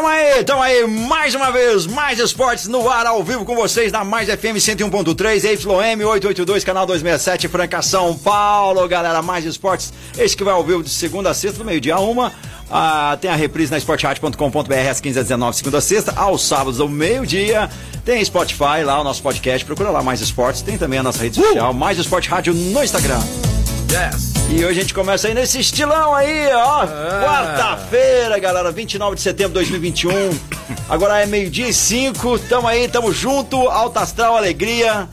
Tamo aí, tamo aí, mais uma vez, mais esportes no ar, ao vivo com vocês na Mais FM 101.3, YM 882, canal 267, Franca, São Paulo, galera, mais esportes, esse que vai ao vivo de segunda a sexta, do meio-dia a uma, ah, tem a reprise na esportradio.com.br às 15 h 19 segunda a sexta, aos sábados ao meio-dia, tem Spotify lá, o nosso podcast, procura lá Mais Esportes, tem também a nossa rede social, Mais Esporte Rádio no Instagram. Yes. E hoje a gente começa aí nesse estilão aí, ó. Quarta-feira, galera, 29 de setembro de 2021. Agora é meio-dia e cinco. Tamo aí, tamo junto. Alta Astral, alegria.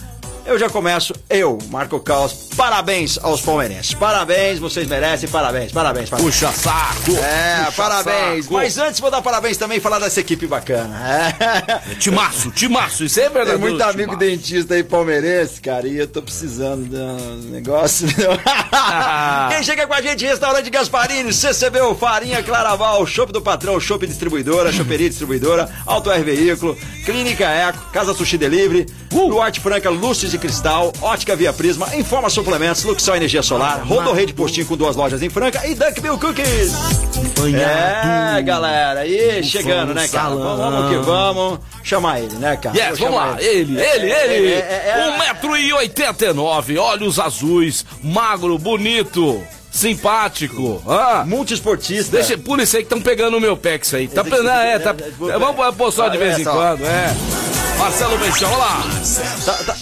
Eu já começo, eu, Marco Caos. Parabéns aos palmeirenses. Parabéns, vocês merecem. Parabéns, parabéns, parabéns. Puxa saco. É, Puxa parabéns. saco. Mas antes vou dar parabéns também e falar dessa equipe bacana. É. Timaço, timaço, isso é Tem verdadeiro. muito amigo timaço. dentista aí palmeirense, cara, e eu tô precisando de um negócio. Quem chega com a gente, restaurante Gasparini, CCB, Farinha Claraval, Chopp do Patrão, Chopp Distribuidora, Choperia Distribuidora, Auto R Veículo, Clínica Eco, Casa Sushi Delivery, Luarte Franca, Luzes de Cristal, Ótica Via Prisma, Informa Suplementos, Luxol Energia Solar, Rodorrei de Postinho com duas lojas em Franca e Dunk Bill Cookies. É, galera, aí chegando, né, cara? Vamos, vamos que vamos. Chamar ele, né, cara? Yes, vamos lá, ele, ele, É, ele. é, é, é. 1,89m, olhos azuis, magro, bonito, simpático. Ah, Multiesportista. deixa, por isso aí que estão pegando o meu pé, isso aí. Tá pegando, é, tá, é, é, é, vamos pôr só de é, vez em quando, é. Marcelo Beixão, olha lá. Tá, tá.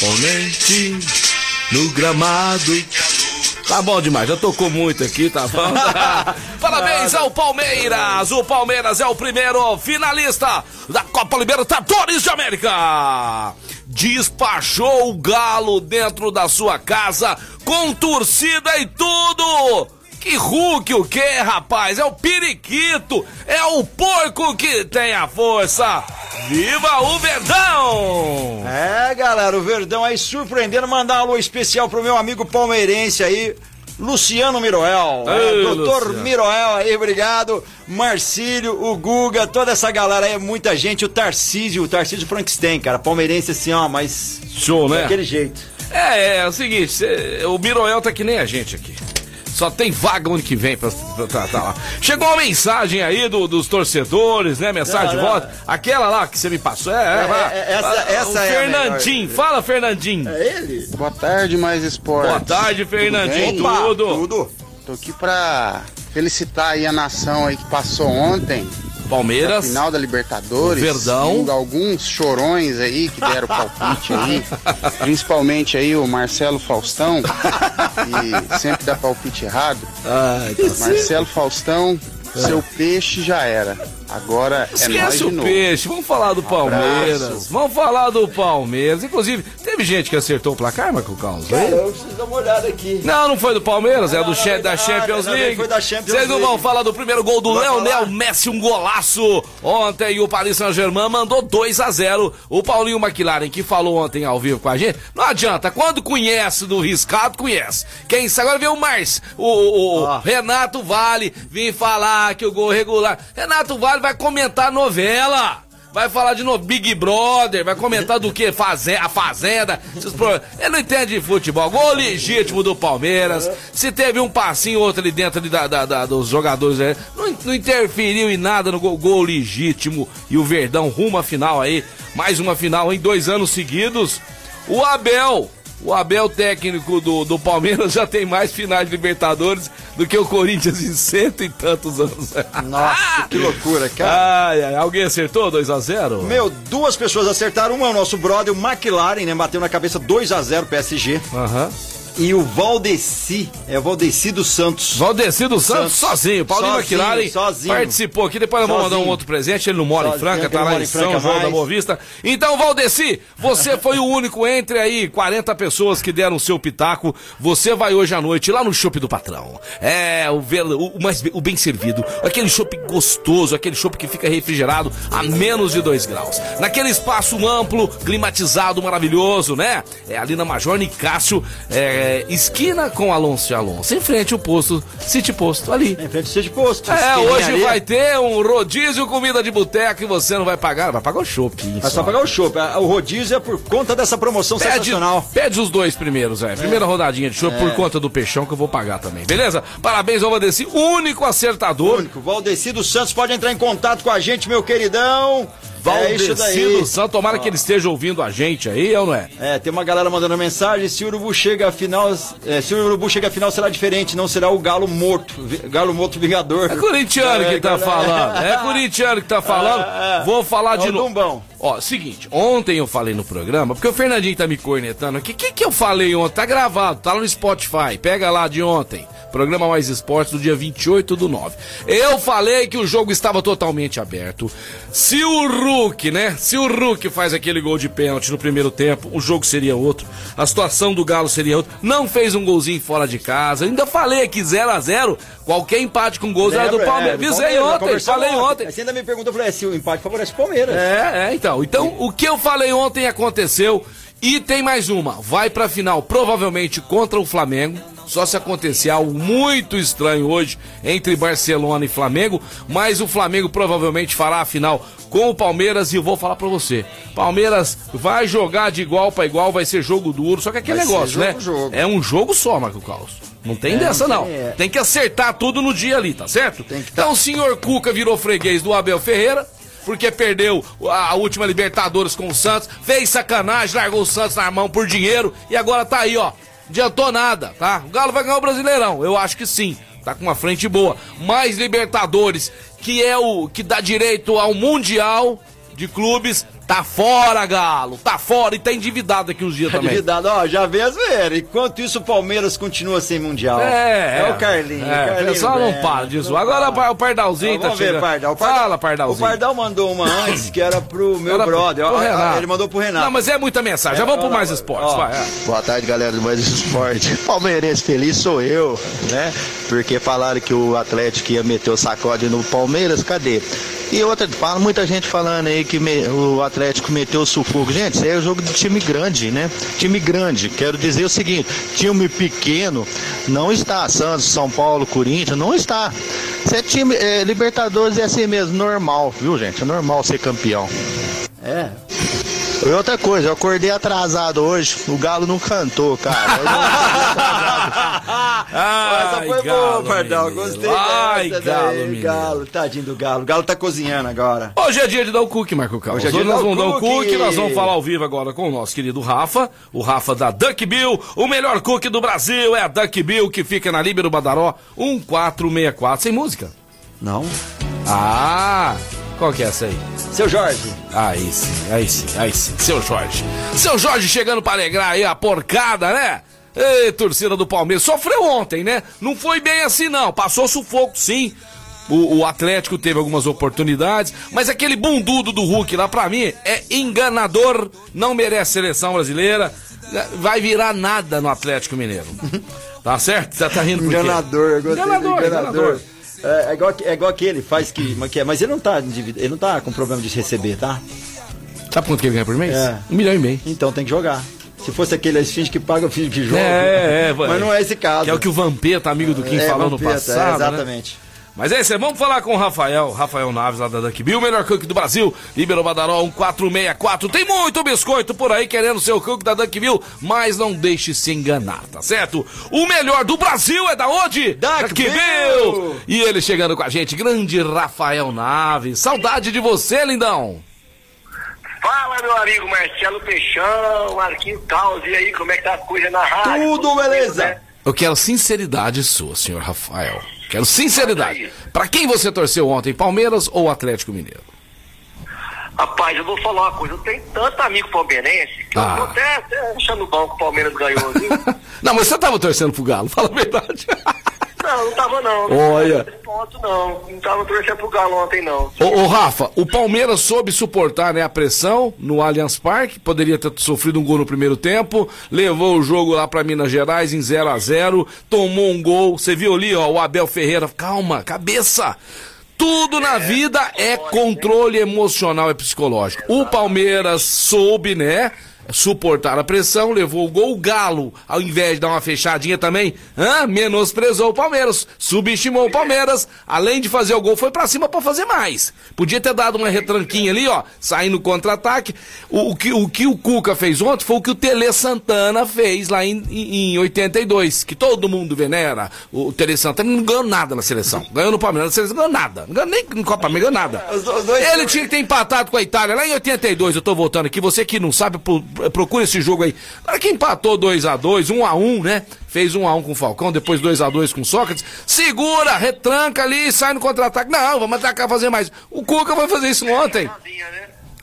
Ponente no gramado. Tá bom demais, já tocou muito aqui, tá bom? Parabéns ao Palmeiras! O Palmeiras é o primeiro finalista da Copa Libertadores de América! Despachou o Galo dentro da sua casa com torcida e tudo! Que Hulk o que, rapaz? É o periquito! É o porco que tem a força! Viva o Verdão! É, galera, o Verdão aí surpreendendo. Mandar um alô especial pro meu amigo palmeirense aí, Luciano Miroel. É, Ei, doutor Luciano. Miroel aí, obrigado. Marcílio, o Guga, toda essa galera aí, é muita gente. O Tarcísio, o Tarcísio Frankenstein, cara. Palmeirense assim, ó, mas Show, né? daquele jeito. É, é, é o seguinte, o Miroel tá que nem a gente aqui. Só tem vaga ano que vem pra, pra tratar lá. Chegou uma mensagem aí do- dos torcedores, né? Mensagem Não, de volta. Aquela lá que você me passou. É, é, vai. é, essa- Ah, essa o é a Fernandinho. Fala, Fernandinho. É ele? Boa tarde, mais esportes. Boa tarde, Fernandinho. Opa, Tudo. Tudo. Tô aqui pra felicitar aí a nação aí que passou ontem, Palmeiras. final da Libertadores. Verdão. Alguns chorões aí que deram palpite aí, principalmente aí o Marcelo Faustão, que sempre dá palpite errado. Ai, tá. Marcelo Faustão, seu peixe já era. Agora é nós Esquece de o novo. peixe, vamos falar do Palmeiras. abraço. Vamos falar do Palmeiras. Inclusive, teve gente que acertou o placar, Marco Carlos? Cara, eu preciso dar uma olhada aqui. Não, não foi do Palmeiras, é Não, do não, che- não, da Champions League. foi da Champions Vocês não League. vão falar do primeiro gol do Leonel. Messi, um golaço. Ontem o Paris Saint-Germain mandou 2 a 0 O Paulinho McLaren, que falou ontem ao vivo com a gente, não adianta, quando conhece do riscado, conhece. Quem sabe, agora vê o Márcio, o, o- o Ó. Renato Vale, vir falar que o gol regular. Renato Vale vai comentar novela. Vai falar de novo Big Brother, vai comentar do que? Faze a Fazenda. Ele não entende de futebol. Gol legítimo do Palmeiras. Se teve um passinho ou outro ali dentro ali da, da- da- dos jogadores, né? não, não interferiu em nada no gol, gol legítimo. E o Verdão rumo à final aí. Mais uma final em dois anos seguidos. O Abel. O Abel, técnico do, do Palmeiras, já tem mais finais de Libertadores do que o Corinthians em cento e tantos anos. Nossa, que loucura, cara. Ai, ai, alguém acertou 2x0? Meu, duas pessoas acertaram. Uma é o nosso brother, o McLaren, né? Bateu na cabeça 2 a 0 PSG. Aham. E o Valdeci, é o Valdeci dos Santos. Valdeci dos Santos, Santos. sozinho. Paulinho Sozinho, Maquilari sozinho. participou aqui. Depois nós vamos mandar um outro presente. Ele não mora em Sozinho, Franca, que tá não lá em em São Franca João da mais. Boa Vista. Então, Valdeci, você foi o único entre aí 40 pessoas que deram o seu pitaco. Você vai hoje à noite lá no Shopping do Patrão. É, o, o mais, o bem servido. Aquele shopping gostoso, aquele shopping que fica refrigerado a menos de 2 graus. Naquele espaço amplo, climatizado, maravilhoso, né? É ali na Major Nicásio, é, esquina com Alonso e Alonso. Em frente ao posto, City Posto, ali. Em frente ao de posto. É, hoje ali. vai ter um rodízio comida de boteco e você não vai pagar, vai pagar o shopping. É só pagar o chopp. O rodízio é por conta dessa promoção Pede, sensacional. pede os dois primeiros, velho. Primeira rodadinha de show por conta do peixão que eu vou pagar também, beleza? Parabéns ao Vadeci, único acertador. Único. Valdeci dos Santos pode entrar em contato com a gente, meu queridão. É isso Valdeci daí. do Santo, tomara que ele esteja ouvindo a gente aí, ou não é? É, tem uma galera mandando mensagem. Se o Urubu chega à final, é, se o Urubu chega à final será diferente, não será o Galo morto, Galo morto vingador. É corintiano que tá É, falando. É corintiano que tá falando. É, é. Vou falar É de novo. Ó, seguinte, ontem eu falei no programa, porque o Fernandinho tá me cornetando aqui. O que, que eu falei ontem? Tá gravado, tá lá no Spotify. Pega lá de ontem. Programa Mais Esportes do dia 28 do 9. Eu falei que o jogo estava totalmente aberto. Se o Hulk, né? Se o Hulk faz aquele gol de pênalti no primeiro tempo, o jogo seria outro. A situação do Galo seria outra. Não fez um golzinho fora de casa. Ainda falei aqui 0 a 0 Qualquer empate com gols era do Lembra? Palmeiras. É, Visei ontem, falei ontem. Aí Você ainda me perguntou, eu falei, é, se o empate favorece o Palmeiras. É, é, então. Então, o que eu falei ontem aconteceu. E tem mais uma. Vai pra final, provavelmente contra o Flamengo. Só se acontecer algo muito estranho hoje entre Barcelona e Flamengo. Mas o Flamengo provavelmente fará a final com o Palmeiras. E eu vou falar pra você: Palmeiras vai jogar de igual pra igual, vai ser jogo duro. Só que aquele Vai negócio, né? jogo. É um jogo só, Marco Carlos. Não tem dessa, não. tem, é. Tem que acertar tudo no dia ali, tá certo? Tá. Então o senhor Cuca virou freguês do Abel Ferreira porque perdeu a última Libertadores com o Santos, fez sacanagem, largou o Santos na mão por dinheiro e agora tá aí, ó. Adiantou nada, tá? O Galo vai ganhar o Brasileirão, eu acho que sim. Tá com uma frente boa. Mais Libertadores, que é o que dá direito ao Mundial de clubes, tá fora, Galo. Tá fora e tá endividado aqui uns dias também. Endividado, ó, já vê as ver. Enquanto isso, o Palmeiras continua sem Mundial. É, é o Carlinhos. É, Carlinhos o pessoal não para disso. não Agora para. o Pardalzinho tá Vamos ver, chegando. Pardal. O Fala, O Pardalzinho. Pardal mandou uma antes que era pro meu Era pro- brother. pro ó, Renato. Ele mandou pro Renato. Não, mas é muita mensagem. Já vamos pro mais esportes, vai. é. Boa tarde, galera do Mais Esporte. Palmeirense feliz sou eu, né? Porque falaram que o Atlético ia meter o sacode no Palmeiras, cadê? E outra, fala muita gente falando aí que me- o Atlético meteu o sufoco. Gente, isso aí é jogo de time grande, né? Time grande. Quero dizer o seguinte: time pequeno não está. Santos, São Paulo, Corinthians, não está. Isso é time. é, Libertadores é assim mesmo, normal, viu, gente? É normal ser campeão. É. E outra coisa, eu acordei atrasado hoje, o Galo não cantou, cara. Essa foi boa, Pardal. Gostei Ai, dessa Galo, daí. Galo, tadinho do Galo. O Galo tá cozinhando agora. Hoje é dia de dar o cookie, Marco Carlos. Hoje é dia de nós dar o vamos dar o cookie. cookie, nós vamos falar ao vivo agora com o nosso querido Rafa, o Rafa da Duck Bill, o melhor cookie do Brasil é a Duck Bill, que fica na Líbero Badaró 1464, sem música. Não. Ah, qual que é essa aí? Seu Jorge. Aí sim, aí sim, aí sim. Seu Jorge. Seu Jorge chegando pra alegrar aí a porcada, né? Ei, torcida do Palmeiras. Sofreu ontem, né? Não foi bem assim, não. Passou sufoco, sim. O, o Atlético teve algumas oportunidades, mas aquele bundudo do Hulk lá, pra mim, é enganador, não merece seleção brasileira, vai virar nada no Atlético Mineiro. Tá certo? Você tá rindo por quê? Enganador, eu gostei Enganador, do enganador. enganador. É, é igual, é igual aquele, faz que, mas Mas ele não tá ele não tá com problema de receber, tá? Sabe quanto que ele ganha por mês? É. Um milhão e meio. Então tem que jogar. Se fosse aquele finge que paga, finge que joga. É, é, Mas não é esse caso. Que é o que o Vampeta, amigo do Kim, É, falou no Vampeta, passado. é, né? Mas é isso, aí, vamos falar com o Rafael, Rafael Naves lá da Duck Bill, o melhor cook do Brasil, Liberou Badaró 1464. Tem muito biscoito por aí querendo ser o cook da Duck Bill, mas não deixe se enganar, tá certo? O melhor do Brasil é da onde? Duck Bill! E ele chegando com a gente, grande Rafael Naves. Saudade de você, lindão. Fala, meu amigo Marcelo Peixão, Marquinhos Caos, e aí, como é que tá a coisa na rádio? Tudo beleza. né? Eu quero sinceridade sua, senhor Rafael. Quero sinceridade. Pra quem você torceu ontem, Palmeiras ou Atlético Mineiro? Rapaz, eu vou falar uma coisa, eu tenho tanto amigo palmeirense que Ah. eu tô até, até achando bom que o Palmeiras ganhou, viu? Não, mas você tava torcendo pro Galo, fala a verdade. não, não tava não. Olha. Ponto não. Não tava torcendo pro Galo ontem, não. Ô, ô, Rafa, o Palmeiras soube suportar né, a pressão no Allianz Parque, poderia ter sofrido um gol no primeiro tempo, levou o jogo lá pra Minas Gerais em 0 a 0 tomou um gol. Você viu ali, ó, o Abel Ferreira, calma, cabeça. Tudo na vida é controle emocional e psicológico. O Palmeiras soube, né? Suportar a pressão, levou o gol. O Galo, ao invés de dar uma fechadinha também, hã? menosprezou o Palmeiras, subestimou o Palmeiras. Além de fazer o gol, foi pra cima pra fazer mais. Podia ter dado uma retranquinha ali, ó, saindo contra-ataque. O, o que, o que o Cuca fez ontem foi o que o Tele Santana fez lá em, em, em 82, que todo mundo venera. O Tele Santana não ganhou nada na seleção. Ganhou no Palmeiras, na seleção não ganhou nada. Não ganhou nem no Copa América, ganhou nada. Ele tinha que ter empatado com a Itália lá em 82, eu tô voltando aqui. Você que não sabe, pro- procura esse jogo aí. Agora que empatou 2x2, 1x1, né? Fez 1x1 com o Falcão, depois 2x2 com o Sócrates. Segura, retranca ali, sai no contra-ataque. Não, vamos atacar, fazer mais. O Cuca vai fazer isso ontem.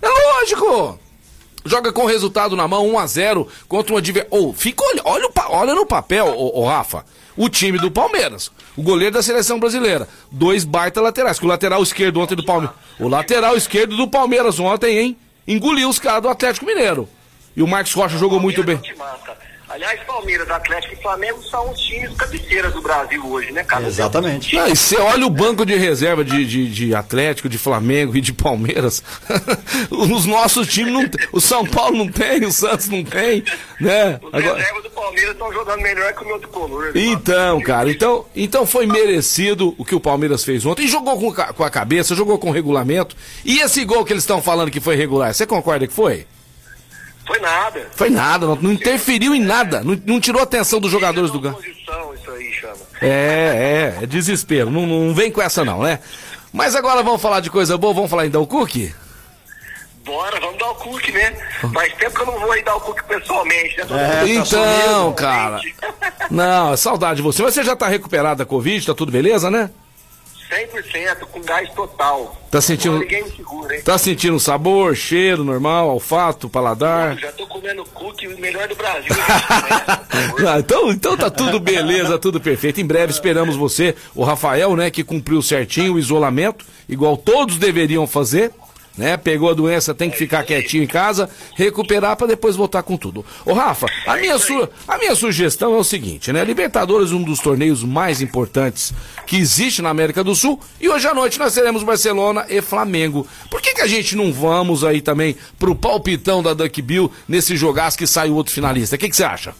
É lógico. Joga com o resultado na mão, 1x0 contra um adversário. Oh, fica, olha, olha, olha no papel, ô, ô, Rafa. O time do Palmeiras. O goleiro da seleção brasileira. Dois baita laterais. Que o lateral esquerdo ontem do Palmeiras. O lateral esquerdo do Palmeiras ontem, hein? Engoliu os caras do Atlético Mineiro. E o Marcos Rocha jogou muito bem. Mata. Aliás, Palmeiras, Atlético e Flamengo são os times cabeceiras do Brasil hoje, né, cara? Exatamente. Não, e você olha o banco de reserva de, de, de Atlético, de Flamengo e de Palmeiras. Os nossos times não tem. O São Paulo não tem, o Santos não tem, né? Os Agora- reservas do Palmeiras estão jogando melhor que o meu tricolor. Então, cara, então, então foi merecido o que o Palmeiras fez ontem. E jogou com, com a cabeça, jogou com regulamento. E esse gol que eles estão falando que foi regular, você concorda que foi? Foi nada. Foi nada, não, não interferiu em nada. Não, não tirou a atenção dos jogadores do Galo. Posição, isso aí chama. É, é, é desespero. Não, não vem com essa não, né? Mas agora vamos falar de coisa boa, vamos falar então o Cookie? Bora, vamos dar o cookie, né? Faz tempo que eu não vou aí dar o cookie pessoalmente, né? É, tá então, cara. Não, é saudade de você. Mas você já tá recuperado da Covid, tá tudo beleza, né? 100% com gás total. Tá sentindo- Ninguém segura, hein? Tá sentindo sabor, cheiro normal, olfato, paladar? Já tô comendo cookie, o melhor do Brasil. Ah, então, então tá tudo beleza, tudo perfeito. Em breve esperamos você, o Rafael, né, que cumpriu certinho o isolamento, igual todos deveriam fazer. Né, pegou a doença, tem que ficar quietinho em casa, recuperar pra depois voltar com tudo. Ô Rafa, a minha, su a minha sugestão é o seguinte, né? Libertadores é um dos torneios mais importantes que existe na América do Sul e hoje à noite nós teremos Barcelona e Flamengo. Por que, que a gente não vamos aí também pro palpitão da Duck Bill nesse jogaço que sai o outro finalista? O que, que você acha?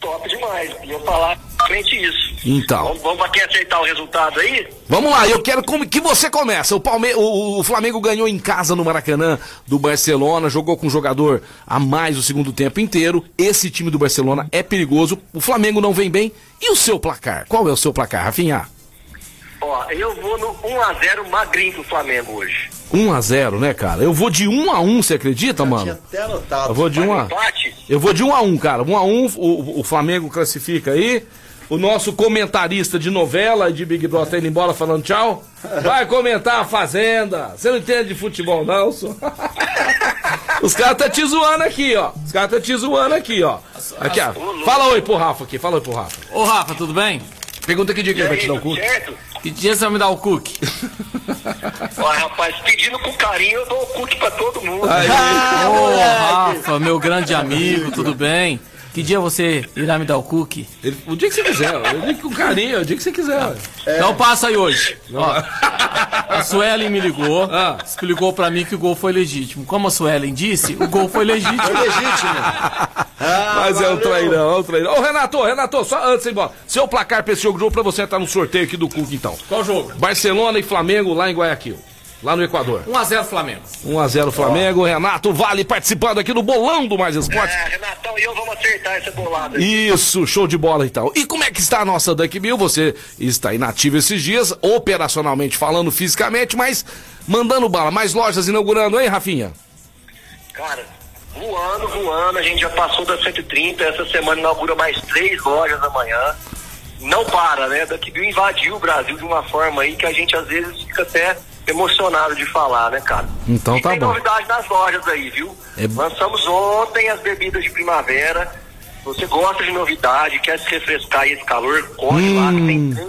Top demais. Ia falar frente isso. Então. Vamos, vamos aqui aceitar o resultado aí? Vamos lá, eu quero que você comece. O, Palme o, o Flamengo ganhou em casa no Maracanã do Barcelona, jogou com um jogador a mais o segundo tempo inteiro. Esse time do Barcelona é perigoso. O Flamengo não vem bem. E o seu placar? Qual é o seu placar, Rafinha? Ó, eu vou no 1x0 magrinho pro Flamengo hoje. 1 a 0 né, cara? Eu vou de 1 a 1 você acredita, Tinha mano? até anotado. Eu vou de Vai 1 no a? Eu vou de 1 a 1, cara. 1 a 1, o, o Flamengo classifica aí. O nosso comentarista de novela e de Big Brother tá indo embora falando tchau. Vai comentar a Fazenda. Você não entende de futebol, não, só. Os caras tá te zoando aqui, ó. Os caras tá te zoando aqui, ó. Aqui, ó. Fala oi pro Rafa aqui, fala oi pro Rafa. Ô Rafa, tudo bem? Pergunta que dia que ele vai te dar o cu. certo? Que dia você vai me dar o cookie? Ó, rapaz, pedindo com carinho, eu dou o cookie pra todo mundo. Ô Rafa, meu grande amigo, tudo bem? Que dia você irá me dar o cookie? Ele- o dia que você quiser, ó. o dia que com carinho, o dia que você quiser. Então passa aí hoje. Ó, a Suelen me ligou, Ah. explicou pra mim que o gol foi legítimo. Como a Suelen disse, o gol foi legítimo. Legítimo. Mas é um trairão, é um trairão. Ô, Renato, Renato, só antes de ir embora. Seu placar pra esse jogo, jogo pra você entrar no sorteio aqui do Cook, então. Qual jogo? Barcelona e Flamengo lá em Guayaquil. Lá no Equador. 1x0 Flamengo. 1x0 Flamengo. Renato Vale participando aqui do Bolão do Mais Esportes. É, Renatão e eu vamos acertar essa bolada. aí. Isso, show de bola então. E como é que está a nossa Duck Bill? Você está inativo esses dias, operacionalmente falando, fisicamente, mas mandando bala. Mais lojas inaugurando, hein, Rafinha? Cara, voando, voando, a gente já passou das 130, essa semana inaugura mais três lojas amanhã. Não para, né? Daqui Bill invadiu o Brasil de uma forma aí que a gente às vezes fica até emocionado de falar, né, cara? Então e tá tem bom. novidade nas lojas aí, viu? É- Lançamos ontem as bebidas de primavera. Você gosta de novidade, quer se refrescar aí esse calor, corre lá que tem, três-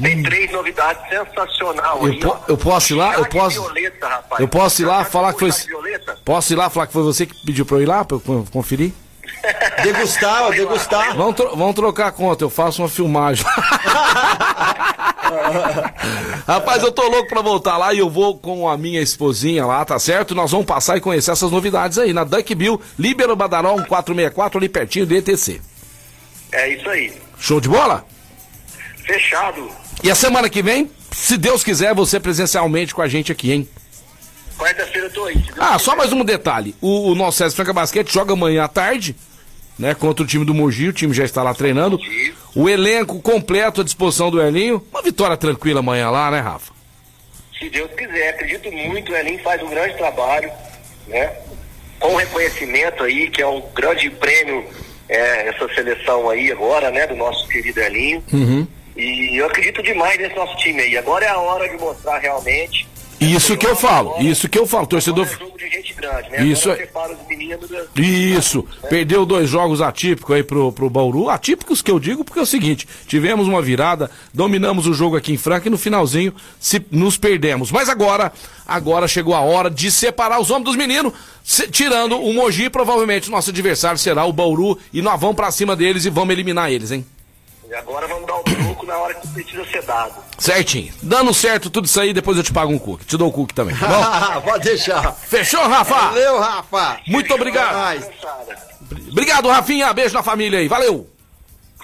tem três novidades sensacional Hum. Eu aí, po- eu posso ir lá? Eu posso- Violeta, rapaz. Eu posso ir lá falar que foi. Violeta? Posso ir lá falar que foi você que pediu pra eu ir lá pra eu con- conferir? Degustar, degustar. Vamos, tro- vamos trocar a conta, eu faço uma filmagem. Rapaz, eu tô louco pra voltar lá e eu vou com a minha esposinha lá, tá certo? Nós vamos passar e conhecer essas novidades aí na Duck Bill, Líbero Badaró 1464, ali pertinho do ETC. É isso aí. Show de bola? Fechado. E a semana que vem, se Deus quiser, você presencialmente com a gente aqui, hein? Quarta-feira eu tô aí. Ah, só mais um detalhe. O, o nosso César Franca Basquete joga amanhã à tarde, né? Contra o time do Mogi, o time já está lá treinando. O elenco completo à disposição do Elinho. Uma vitória tranquila amanhã lá, né, Rafa? Se Deus quiser, acredito muito, o Elinho faz um grande trabalho, né? Com reconhecimento aí, que é um grande prêmio, é, essa seleção aí agora, né, do nosso querido Elinho. Uhum. E eu acredito demais nesse nosso time aí. Agora é a hora de mostrar realmente. Isso que eu falo, isso que eu falo, torcedor. É né? Isso é- meninos da- Isso, perdeu dois jogos atípicos aí pro, pro Bauru. Atípicos que eu digo porque é o seguinte: tivemos uma virada, dominamos o jogo aqui em Franca e no finalzinho se, nos perdemos. Mas agora, agora chegou a hora de separar os homens dos meninos, se- tirando o Mogi, provavelmente nosso adversário será o Bauru e nós vamos pra cima deles e vamos eliminar eles, hein? E agora vamos dar o troco na hora que precisa ser dado. Certinho. Dando certo tudo isso aí, depois eu te pago um cookie. Te dou o cookie também, tá bom? Pode deixar. Fechou, Rafa? Valeu, Rafa. Muito obrigado. Mas, Obrigado, Rafinha. Beijo na família aí. Valeu.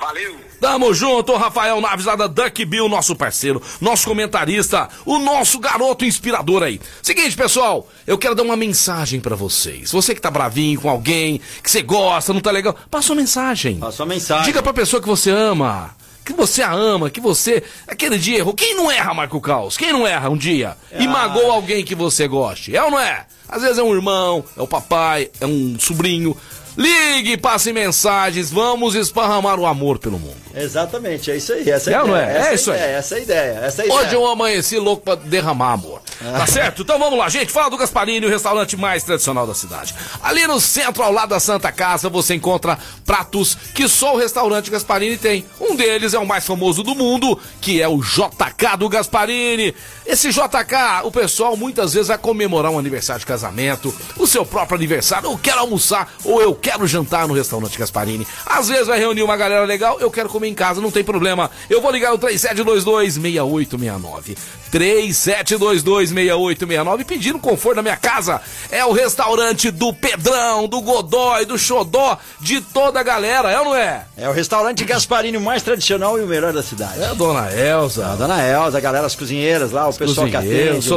Valeu. Tamo junto, Rafael Naves lá da Duck Bill, nosso parceiro, nosso comentarista, o nosso garoto inspirador aí. Seguinte, pessoal, eu quero dar uma mensagem pra vocês. Você que tá bravinho com alguém, que você gosta, não tá legal, passa uma mensagem. Passou a mensagem. Diga pra pessoa que você ama, que você a ama, que você. Aquele dia errou. Quem não erra, Marco Caos? Quem não erra um dia? E Ah. magoa alguém que você goste? É ou não é? Às vezes é um irmão, é o papai, é um sobrinho. Ligue, passe mensagens, vamos esparramar o amor pelo mundo. Exatamente, é isso aí. Essa é, É a ou não ideia. é? É Essa isso a aí. ideia, Essa é a ideia. Essa é a ideia. Hoje eu amanheci louco pra derramar amor. Tá certo? Então vamos lá, gente. Fala do Gasparini, o restaurante mais tradicional da cidade. Ali no centro, ao lado da Santa Casa, você encontra pratos que só o restaurante Gasparini tem. Um deles é o mais famoso do mundo, que é o JK do Gasparini. Esse JK, o pessoal muitas vezes vai comemorar um aniversário de casamento, o seu próprio aniversário, eu quero almoçar ou eu quero jantar no restaurante Gasparini. Às vezes vai reunir uma galera legal, eu quero comer em casa, não tem problema. Eu vou ligar no 3722-6869. 3722-6869 pedindo conforto na minha casa. É o restaurante do Pedrão, do Godói, do Xodó, de toda a galera, é ou não é? É o restaurante Gasparini mais tradicional e o melhor da cidade. É a dona Elza. A dona Elza, a galera, as cozinheiras lá, o pessoal que atende,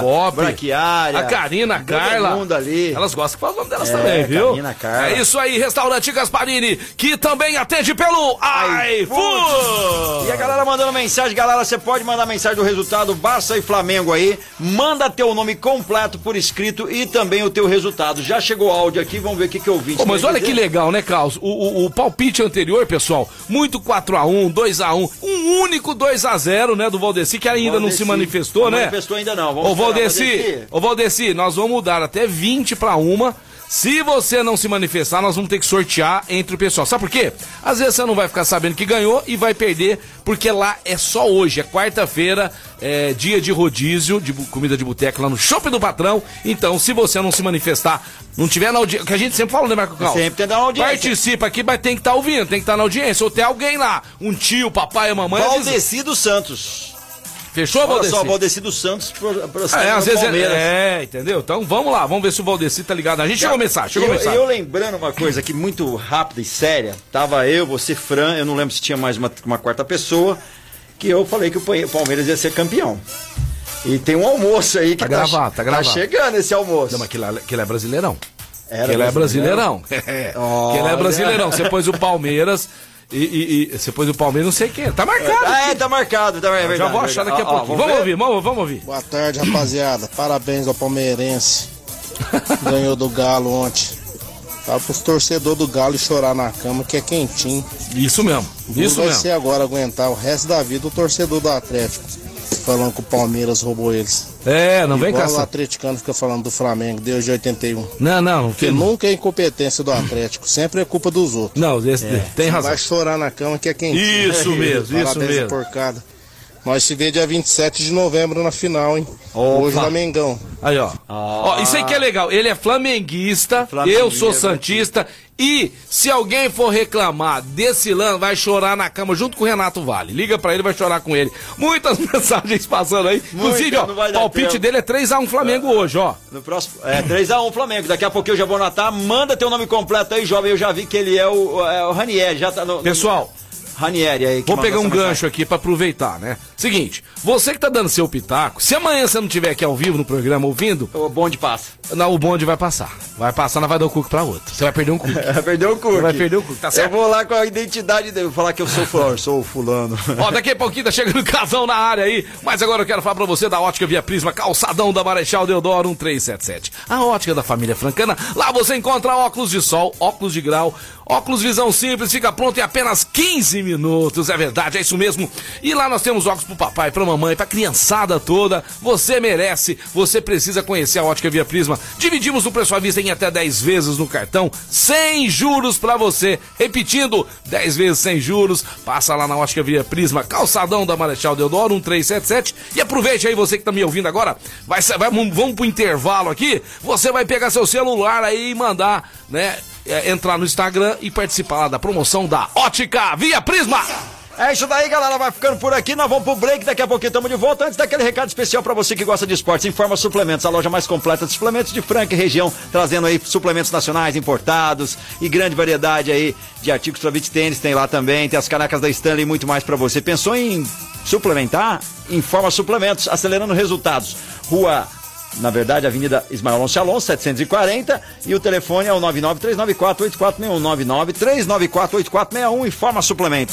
Pop, Braquiária, a Karina, a Carla. mundo ali. Elas gostam que fala o nome delas É, também, viu? Karina, Carla. É isso aí, restaurante Gasparini, que também atende pelo iFood. E a galera mandando mensagem, galera, você pode mandar mensagem do resultado Barça e Flamengo aí. Manda teu nome completo por escrito e também o teu resultado. Já chegou o áudio aqui, vamos ver o que que eu vi. Pô, mas olha que legal, né, Carlos? O, o, o palpite anterior, pessoal, muito 4x1, 2x1, um único 2x0, né, do Valdeci, que ainda não se Valdeci. manifestou, Não né? manifestou ainda não, vamos Ô, Valdeci, Valdeci. ô, Valdeci, nós vamos dar até 20 pra uma. Se você não se manifestar, nós vamos ter que sortear entre o pessoal. Sabe por quê? Às vezes você não vai ficar sabendo que ganhou e vai perder, porque lá é só hoje, é quarta-feira, é dia de rodízio, de comida de boteco lá no Shopping do Patrão. Então, se você não se manifestar, não tiver na audiência, que a gente sempre fala, né, Marco Carlos? Sempre tem na audiência. Participa aqui, mas tem que estar ouvindo, tem que estar na audiência. Ou tem alguém lá, um tio, papai, a mamãe. Valdeci dos Santos. Fechou, Olha Valdeci? só, Valdeci dos Santos pro, pro É, às vezes é, Palmeiras. é, entendeu? Então vamos lá, vamos ver se o Valdeci tá ligado. A gente chegou mensagem, chegou eu, mensagem. eu lembrando uma coisa aqui muito rápida e séria, tava eu, você, Fran, eu não lembro se tinha mais uma, uma quarta pessoa, que eu falei que o Pa- Palmeiras ia ser campeão. E tem um almoço aí que Tá gravado, tá gravado. chegando esse almoço. Não, mas aquele, é- é brasileirão. Era aquele é brasileirão? É, aquele é Olha. brasileirão. Você pôs o Palmeiras e, e- e- você pôs o Palmeiras não sei quem. Tá marcado. Ah, é, tá marcado, tá, é verdade. Já vou achar daqui a Ó, ó, pouquinho. Vamos ver? ouvir, vamos, vamos ouvir. Boa tarde, rapaziada. Parabéns ao palmeirense. Ganhou do Galo ontem. Tava pros torcedores do Galo chorar na cama, que é quentinho. Isso mesmo, isso vai mesmo. ser agora aguentar o resto da vida o torcedor do Atlético. Falando que o Palmeiras roubou eles. É, não vem Igual com o essa. atleticano fica falando do Flamengo, desde 81. Não, não, Porque que nunca é incompetência do Atlético, sempre é culpa dos outros. Não, esse, tem razão. Vai chorar na cama que é quem Isso mesmo, isso mesmo. porcada. Nós se vê dia 27 de novembro na final, hein? Opa. Hoje na Mengão. Aí, ó. Ó, isso aí que é legal. Ele é flamenguista, Flamenguista. eu sou santista. E se alguém for reclamar desse lance, vai chorar na cama junto com o Renato Vale. Liga pra ele, vai chorar com ele. Muitas mensagens passando aí. Inclusive, ó, o palpite tempo. dele é 3x1 Flamengo hoje, ó. No próximo. É 3x1 Flamengo. Daqui a pouquinho eu já vou anotar. Manda teu nome completo aí, jovem. Eu já vi que ele é o, é o Ranieri. Já tá no. no- Pessoal, Ranieri aí. que Vou pegar um gancho aqui pra aproveitar, né? Seguinte, você que tá dando seu pitaco, se amanhã você não estiver aqui ao vivo no programa ouvindo, O bonde passa. não, o bonde vai passar. Vai passar, não vai dar o cuco pra outro. Você vai perder um cuco. Perdeu o cu. Vai perder o cu, tá certo? Eu vou lá com a identidade dele. Vou falar que eu sou fulano. Sou o fulano. Ó, daqui a pouquinho tá chegando o casão na área aí, mas agora eu quero falar pra você da Ótica Via Prisma, calçadão da Marechal Deodoro 1377. A ótica da família francana, lá você encontra óculos de sol, óculos de grau, óculos visão simples, fica pronto em apenas 15 minutos, é verdade, é isso mesmo. E lá nós temos óculos pro papai, pra mamãe, pra criançada toda, você merece, você precisa conhecer a Ótica Via Prisma. Dividimos o preço à vista em até 10 vezes no cartão, sem juros pra você. Repetindo, 10 vezes sem juros, passa lá na Ótica Via Prisma, calçadão da Marechal Deodoro 1377 e aproveite aí você que tá me ouvindo agora, vai, vai vamos pro intervalo aqui, você vai pegar seu celular aí e mandar, né, é, entrar no Instagram e participar lá da promoção da Ótica Via Prisma. É isso daí, galera. Vai ficando por aqui. Nós vamos pro break. Daqui a pouquinho estamos de volta. Antes daquele recado especial para você que gosta de esportes, Informa Suplementos, a loja mais completa de suplementos de Franca e região, trazendo aí suplementos nacionais importados e grande variedade aí de artigos para beach tênis. Tem lá também. Tem as canecas da Stanley e muito mais para você. Pensou em suplementar? Informa Suplementos, acelerando resultados. Rua na verdade, Avenida Ismael Alonso Alonso, 740, e o telefone é o 993948461, 993948461, informa suplemento.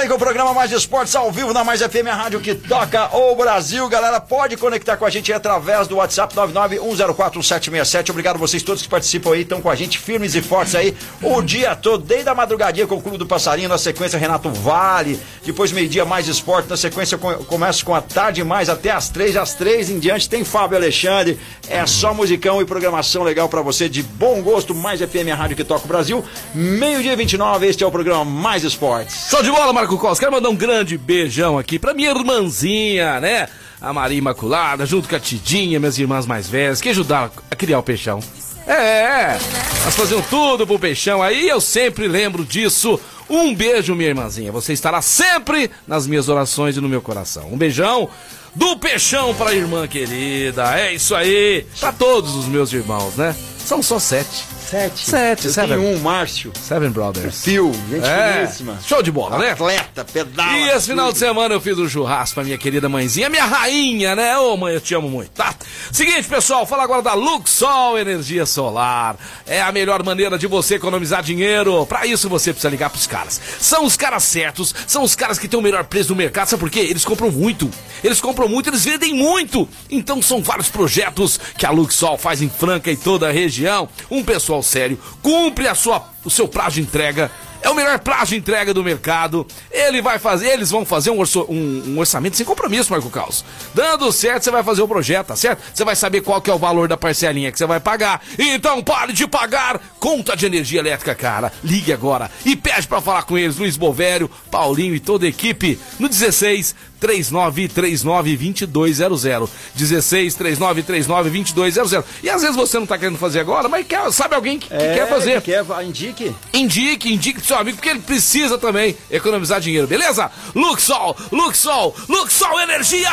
Aí com o programa Mais Esportes ao vivo na Mais FM, a rádio que toca o Brasil. Galera, pode conectar com a gente através do WhatsApp 991041767. Obrigado vocês todos que participam aí, estão com a gente firmes e fortes aí o dia todo, desde a madrugadinha com o Clube do Passarinho, na sequência Renato Vale, depois meio-dia Mais Esporte, na sequência com- começa com a tarde mais até as três, às três em diante tem Fábio Alexandre. É só musicão e programação legal pra você de bom gosto. Mais FM, a rádio que toca o Brasil. Meio-dia e 29, este é o programa Mais Esportes. Show de bola, Marco. Quero mandar um grande beijão aqui pra minha irmãzinha, né? A Maria Imaculada, junto com a Tidinha, minhas irmãs mais velhas, que ajudaram a criar o peixão. É, elas faziam tudo pro peixão aí, eu sempre lembro disso. Um beijo, minha irmãzinha. Você estará sempre nas minhas orações e no meu coração. Um beijão do peixão pra irmã querida. É isso aí. Pra todos os meus irmãos, né? São só sete. Sete. Sete, seven. tenho um, Márcio. Seven Brothers. Fio, gente É, finíssima. show de bola, né? Atleta, pedala. E esse final de semana eu fiz um churrasco pra minha querida mãezinha, minha rainha, né? Ô mãe, eu te amo muito, tá? Seguinte, pessoal, fala agora da Luxol Energia Solar. É a melhor maneira de você economizar dinheiro. Pra isso você precisa ligar pros caras. São os caras certos, são os caras que têm o melhor preço do mercado. Sabe por quê? Eles compram muito. Eles compram muito, eles vendem muito. Então são vários projetos que a Luxol faz em Franca e toda a região. Um pessoal sério, cumpre a sua, o seu prazo de entrega. É o melhor prazo de entrega do mercado. Ele vai fazer, eles vão fazer um, orço- um- um orçamento sem compromisso, Marco Caos. Dando certo, você vai fazer o projeto, tá certo? Você vai saber qual que é o valor da parcelinha que você vai pagar. Então pare de pagar conta de energia elétrica, cara. Ligue agora e pede pra falar com eles, Luiz Bovério, Paulinho e toda a equipe no 16 3939 2200. 16 3939 2200. E às vezes você não tá querendo fazer agora, mas quer, sabe alguém que, que É, quer fazer. que quer, indique. Indique, indique pro seu amigo, porque ele precisa também economizar dinheiro, beleza? Luxol, Luxol, Luxol Energia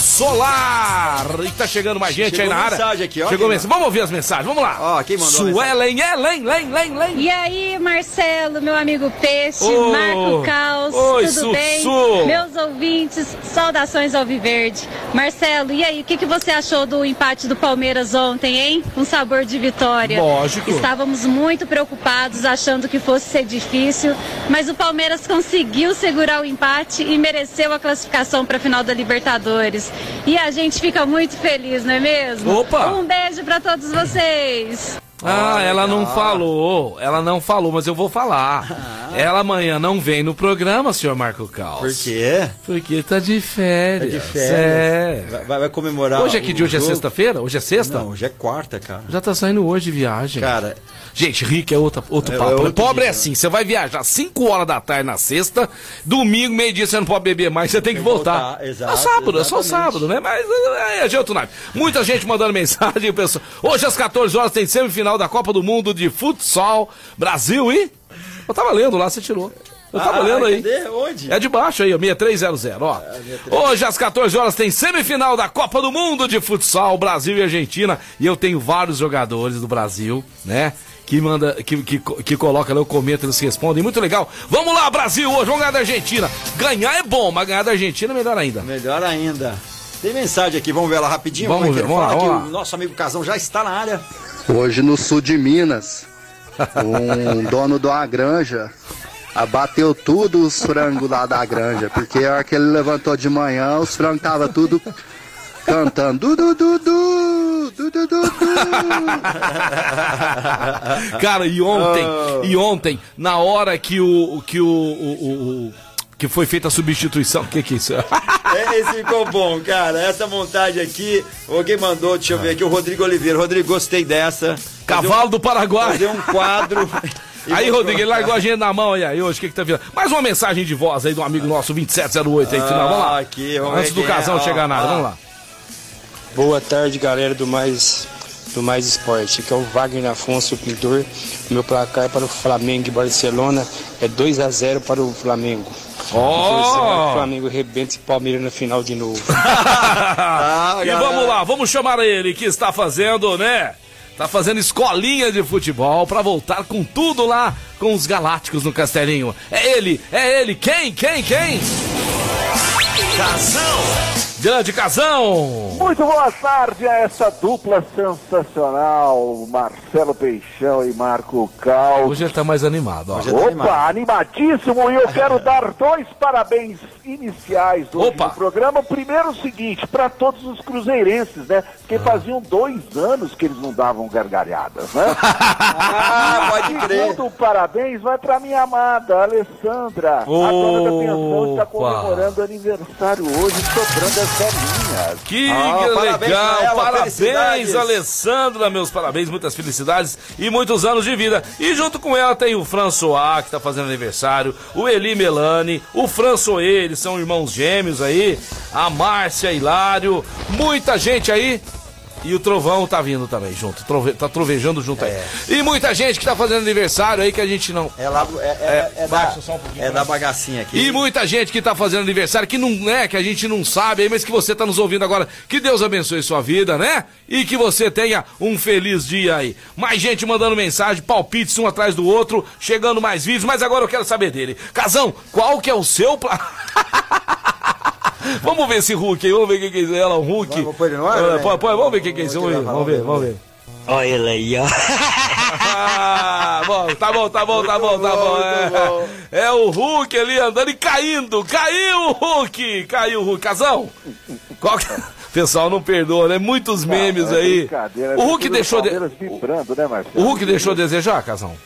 Solar! E tá chegando mais gente Chegou aí na área. mensagem aqui, ó, Chegou mensagem. Vamos ouvir as mensagens, vamos lá. Ó, quem mandou Suelen, Elen, Len, Len, Len. E aí, Marcelo, meu amigo Peixe, Ô, Marco Caos, oi, tudo Sussu. bem? Meus ouvintes, saudações ao Viverde. Marcelo, e aí, o que, que você achou do empate do Palmeiras ontem, hein? Com sabor de vitória. Lógico. Estávamos muito preocupados, achando que fosse ser difícil, mas o Palmeiras conseguiu segurar o empate e mereceu a classificação para a final da Libertadores. E a gente fica muito feliz, não é mesmo? Opa! Um beijo para todos vocês. Ah, ela não falou, ela não falou, mas eu vou falar. Ela amanhã não vem no programa, senhor Marco Caos. Por quê? Porque tá de férias. Tá de férias. É. Vai, vai comemorar. Hoje é que dia? Hoje é jogo? sexta-feira? Hoje é sexta? Não, hoje é quarta, cara. Já tá saindo hoje de viagem. Cara, Gente, rico é outra, outro É, papo. é outro Pobre dia, é assim, você vai viajar 5 horas da tarde na sexta, domingo, meio-dia você não pode beber mais, você tem que voltar. voltar, exato, é sábado, é só exatamente. sábado, né? Mas é, é de outro naipe. Muita gente mandando mensagem, pessoal. Hoje às 14 horas tem semifinal da Copa do Mundo de Futsal Brasil e... Eu tava lendo lá, você tirou. Eu tava Ah, lendo aí. cadê? Onde? É de baixo aí, ó, 6300, ó. Hoje às 14 horas tem semifinal da Copa do Mundo de Futsal, Brasil e Argentina. E eu tenho vários jogadores do Brasil, né? Que manda, que, que, que coloca lá, eu comento, eles respondem. Muito legal. Vamos lá, Brasil, hoje, vamos ganhar da Argentina. Ganhar é bom, mas ganhar da Argentina é melhor ainda. melhor ainda. Tem mensagem aqui, vamos ver ela rapidinho. Vamos Como é que ver, ele vamos lá. o nosso amigo Casão já está na área. Hoje no sul de Minas, um dono de uma granja abateu tudo os frangos lá da granja, porque a hora que ele levantou de manhã, os frangos estavam tudo cantando. Du, du, du, du, du, du, Cara, e ontem, oh. e ontem, na hora que o. que o, o, o que foi feita a substituição. O que, que é isso? É, esse ficou bom, cara. Essa montagem aqui, alguém mandou, deixa eu ver aqui, o Rodrigo Oliveira. Rodrigo, gostei dessa. Cavalo do Paraguai. Fazer um quadro. E Aí, Rodrigo, ele largou a agenda na mão, e aí, hoje, o que que tá virando? Mais uma mensagem de voz aí do amigo nosso 2708 aí, final. Vamos lá. Ah, aqui, vamos Antes do é, casal ó, chegar na área, ó. vamos lá. Boa tarde, galera do Mais do Mais Esporte. Aqui é o Wagner Afonso, o pintor. Meu placar para o Flamengo e Barcelona é 2 a 0 para o Flamengo. Que o Flamengo rebenta esse Palmeiras na final de novo. Ah, e galera. vamos lá, vamos chamar ele que está fazendo, né? Tá fazendo escolinha de futebol pra voltar com tudo lá com os Galácticos no Castelinho. É ele, é ele, quem, quem, quem? Casão! Grande Casão! Muito boa tarde a essa dupla sensacional, Marcelo Peixão e Marco Cal. Hoje ele tá mais animado, ó. Hoje ele tá animado. Opa, animadíssimo e eu quero dar dois parabéns iniciais hoje Opa. no programa. O primeiro é o seguinte, para todos os cruzeirenses, né? Porque faziam dois anos que eles não davam gargalhadas, né? Ah, pode crer. Segundo parabéns vai para minha amada Alessandra. A dona da pensão está Opa. comemorando aniversário hoje, sobrando as Que Ah, parabéns legal! ela, parabéns. Alessandra, meus parabéns, muitas felicidades e muitos anos de vida. E junto com ela tem o François, que tá fazendo aniversário, o Eli Melani, o François, eles são irmãos gêmeos aí, a Márcia Hilário, muita gente aí. E o Trovão tá vindo também junto, trove- tá trovejando junto aí. E muita gente que tá fazendo aniversário aí que a gente não. É, lá, é, é, é, da, baixa só um pouquinho é da bagacinha aqui. E muita gente que tá fazendo aniversário que não é, que a gente não sabe aí, mas que você tá nos ouvindo agora. Que Deus abençoe sua vida, né? E que você tenha um feliz dia aí. Mais gente mandando mensagem, palpites um atrás do outro, chegando mais vídeos, mas agora eu quero saber dele. Casão, qual que é o seu pla... Vamos ver esse Hulk aí, vamos ver quem que é ela, o Hulk. Vamos pôr ele no ar, Ah, né? pô, pô, Vamos ver quem que é esse, Vamos vamos ver, vamos ver, vamos ver. Olha ele aí, ó. Ah, bom, tá bom, tá bom, tá bom, tá bom. É, é o Hulk ali andando e caindo. Caiu o Hulk! Caiu o Hulk. Casão! Qual que... O pessoal não perdoa, né? Muitos memes é aí. O Hulk deixou de... Palmeiras vibrando, né? O Hulk deixou a desejar, Casão?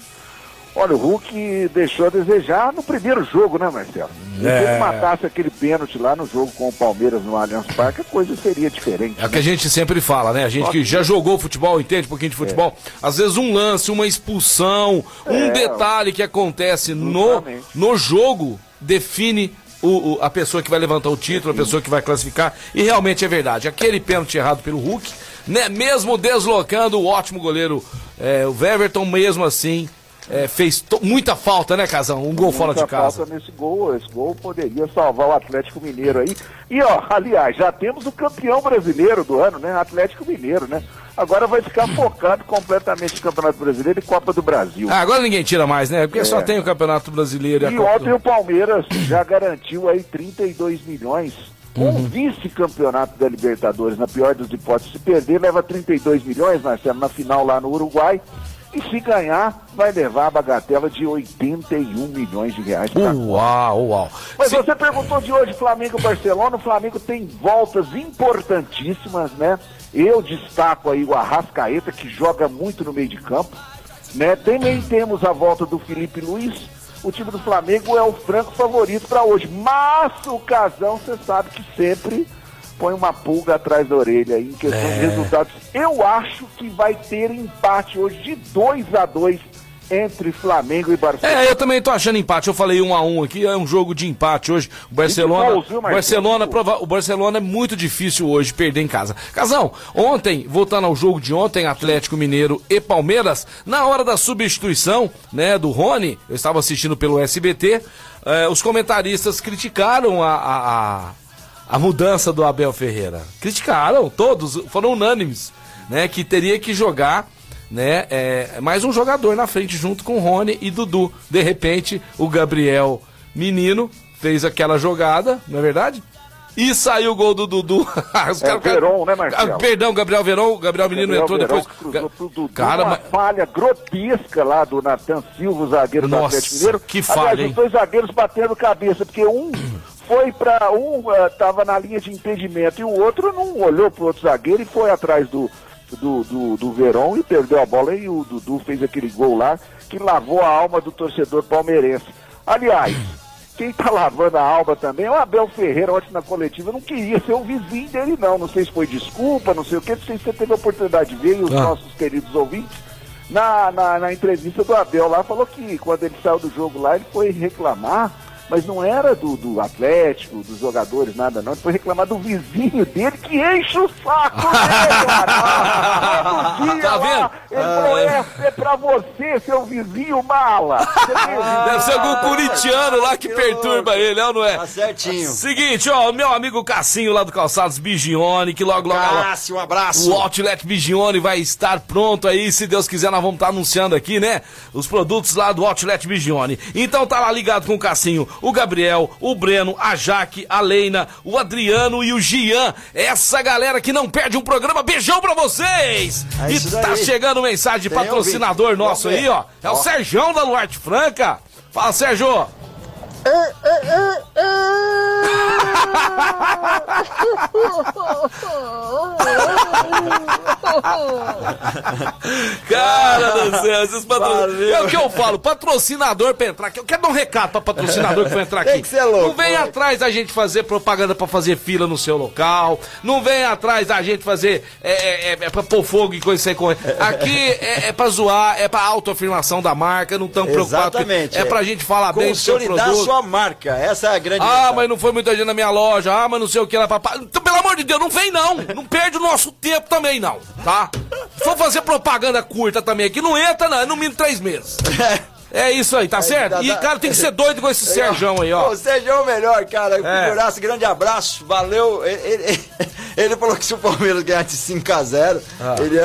Olha, o Hulk deixou a desejar no primeiro jogo, né, Marcelo? Se É. ele matasse aquele pênalti lá no jogo com o Palmeiras no Allianz Parque, a coisa seria diferente. É o que a gente sempre fala, né? A gente que já jogou futebol, entende um pouquinho de futebol. Às vezes um lance, uma expulsão, um É. detalhe que acontece no, Justamente. no jogo define o, o- a pessoa que vai levantar o título, a pessoa que vai classificar. E realmente é verdade. Aquele pênalti errado pelo Hulk, né? Mesmo deslocando o ótimo goleiro, é, o Weverton, mesmo assim, é, fez muita falta, né, Casão? Um gol fora de Muita casa. falta nesse gol, esse gol poderia salvar o Atlético Mineiro aí. E ó, aliás, já temos o campeão brasileiro do ano, né? Atlético Mineiro, né? Agora vai ficar focado completamente no Campeonato Brasileiro e Copa do Brasil. Ah, agora ninguém tira mais, né? Porque só É. tem o Campeonato Brasileiro e a E Copa do- ontem o Palmeiras já garantiu aí 32 milhões. Com Uhum. vice-campeonato da Libertadores, na pior das hipóteses, se perder, leva 32 milhões, Marcelo, na final lá no Uruguai. E se ganhar, vai levar a bagatela de 81 milhões de reais. Uau, uau. Mas você perguntou de hoje Flamengo Barcelona. O Flamengo tem voltas importantíssimas, né? Eu destaco aí o Arrascaeta, que joga muito no meio de campo. Né? Também temos a volta do Felipe Luiz. o time do Flamengo é o franco favorito para hoje. Mas o Casão, você sabe que sempre põe uma pulga atrás da orelha aí em questão É. de resultados. Eu acho que vai ter empate hoje de 2 a 2 entre Flamengo e Barcelona. É, eu também tô achando empate. Eu falei um a um aqui, é um jogo de empate hoje. O Barcelona? Barcelona, prova- o Barcelona é muito difícil hoje perder em casa. Casão, ontem, voltando ao jogo de ontem, Atlético Mineiro e Palmeiras, na hora da substituição, né, do Rony, eu estava assistindo pelo SBT, eh, os comentaristas criticaram a, a, a, a mudança do Abel Ferreira. Criticaram, todos, foram unânimes, né, que teria que jogar né? É, mais um jogador na frente junto com o Rony e Dudu. De repente, o Gabriel Menino fez aquela jogada, não é verdade? E saiu o gol do Dudu. Os É, cara- Veron, né, Marcelo? Ah, perdão, Gabriel Verão. O Gabriel Menino Gabriel entrou Verón depois. cruzou pro Dudu, Cara, uma mas- falha grotesca lá do Natan Silva, zagueiro do Nossa, Atlético Mineiro. que falha, Aliás, hein? os dois zagueiros batendo cabeça, porque um foi para um eh, tava na linha de impedimento e o outro não olhou pro outro zagueiro e foi atrás do do, do, do Verón e perdeu a bola e o Dudu fez aquele gol lá que lavou a alma do torcedor palmeirense. Aliás, quem tá lavando a alma também é o Abel Ferreira, ontem na coletiva, não queria ser o vizinho dele não, não sei se foi desculpa, não sei o que, não sei se você teve a oportunidade de ver e os Ah. nossos queridos ouvintes, na, na, na entrevista do Abel lá, falou que quando ele saiu do jogo lá, ele foi reclamar, mas não era do, do Atlético, dos jogadores, nada não, ele foi reclamar do vizinho dele que enche o saco dele, mano. Todo dia Tá lá, vendo? Ele falou, Ah, é. essa é pra você, seu vizinho mala. Deve ser algum corintiano lá que perturba ele, é ou não é? Tá certinho. Seguinte, ó, o meu amigo Cassinho lá do Calçados Bigione, que logo logo. Cássio, um abraço. O Outlet Bigione vai estar pronto aí, se Deus quiser, nós vamos estar anunciando aqui, né? Os produtos lá do Outlet Bigione. Então tá lá ligado com o Cassinho, o Gabriel, o Breno, a Jaque, a Leina, o Adriano e o Gian. Essa galera que não perde um programa, beijão pra vocês! É e tá daí. chegando mensagem de Tem patrocinador nosso aí, ó. É o Ó. Serjão da Luarte Franca. Fala, Sérgio! Cara do céu, esses patrocinadores. É o que eu falo, patrocinador pra entrar aqui. Eu quero dar um recado pra patrocinador que for entrar aqui. Tem que ser louco, Não vem moleque. atrás da gente fazer propaganda pra fazer fila no seu local. Não vem atrás da gente fazer. É, é, é, é pra pôr fogo e coisa sem correr. Aqui é, é pra zoar, é pra autoafirmação da marca. Não tão preocupado. Exatamente. É pra gente falar bem do seu Consolidar produto. Sua marca. Essa é a grande Ah, mensagem. mas não foi muita gente na minha loja. Ah, mas não sei o que lá, papai. Então, pelo amor de Deus, não vem não. Não perde o nosso tempo também, não. Tá? Se for fazer propaganda curta também aqui, não entra, não. É no mínimo três meses. É isso aí, tá certo? tá- E, tá- cara, tem que ser doido com esse Serjão aí, ó. O é o melhor, cara. É. Figuraço, grande abraço, valeu. Ele, ele- ele falou que se o Palmeiras ganhasse 5x0, Ah. ele,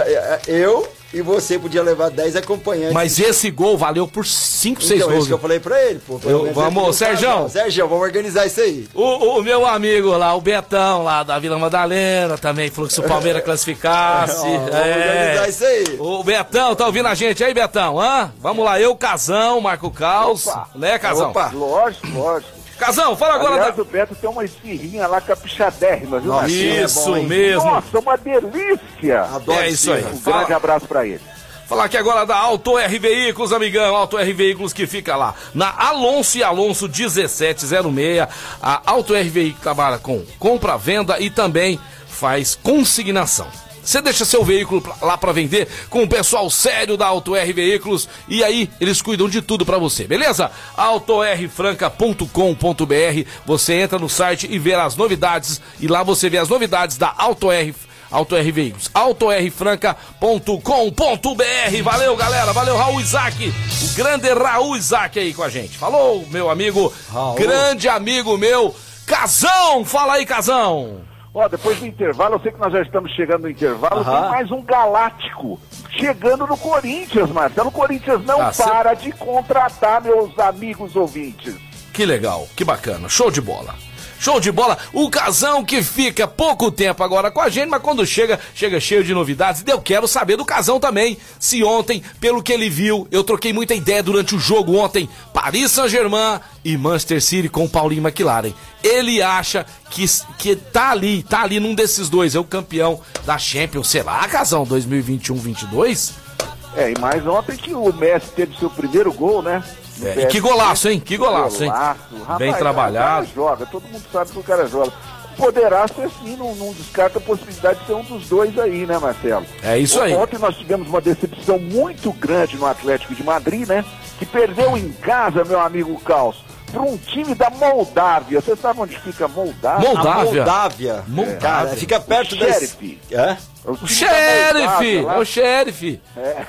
eu e você podia levar 10 acompanhantes. Mas esse gol valeu por 5, 6 então, é gols. isso que eu falei pra ele, pô. Eu- vamos, ele podia Sérgio. Sérgio, vamos organizar isso aí. O, o meu amigo lá, o Betão, lá da Vila Madalena, também falou que se o Palmeiras classificasse. Vamos é. organizar isso aí. O Betão, tá ouvindo a gente aí, Betão? Hã? Vamos lá, eu, Casão, Marco Caos. Né, Casão? Opa. Lógico, lógico. Casão, fala agora Aliás, da. o Beto tem uma esfirrinha lá caprichadérrima, viu, Nossa? Isso é bom, mesmo. Nossa, uma delícia! Adoro É isso aí. Um grande Fala, abraço pra ele. falar aqui agora da Auto R Veículos, amigão. Auto R Veículos que fica lá na Alonso e Alonso 1706. A Auto R Veículos trabalha com compra, venda e também faz consignação. Você deixa seu veículo lá para vender com o pessoal sério da Auto R Veículos e aí eles cuidam de tudo para você, beleza? autorfranca.com.br. Você entra no site e vê as novidades e lá você vê as novidades da Auto R Auto R Veículos, autorfranca.com.br. Valeu, galera. Valeu, Raul Isaac. O grande Raul Isaac aí com a gente. Falou, meu amigo, Raul. grande amigo meu, Casão. Fala aí, Casão. Ó, depois do intervalo, eu sei que nós já estamos chegando no intervalo, Aham. tem mais um galáctico chegando no Corinthians, Marcelo. O Corinthians não Ah, cê- para de contratar, meus amigos ouvintes. Que legal, que bacana. Show de bola. Show de bola. O Casão que fica pouco tempo agora com a gente, mas quando chega, chega cheio de novidades. E eu quero saber do Casão também. Se ontem, pelo que ele viu, eu troquei muita ideia durante o jogo ontem. Paris Saint-Germain e Manchester City com o Paulinho McLaren. Ele acha que, que tá ali, tá ali num desses dois. É o campeão da Champions. Será, Casão, 2021-22? É, e mais ontem que o Messi teve seu primeiro gol, né? É, e que golaço, hein? Que golaço, hein? Golaço. Bem Rapaz, trabalhado. O cara joga, todo mundo sabe que o cara joga. Poderá ser sim, não, não descarta a possibilidade de ser um dos dois aí, né, Marcelo? É isso aí. Ontem nós tivemos uma decepção muito grande no Atlético de Madrid, né? Que perdeu em casa, meu amigo Caos, para um time da Moldávia. Você sabe onde fica Moldávia? Moldávia. A Moldávia. Moldávia. Cara, fica perto O das... Sheriff. É? O, O da xerife! Moldávia lá. É o xerife! É.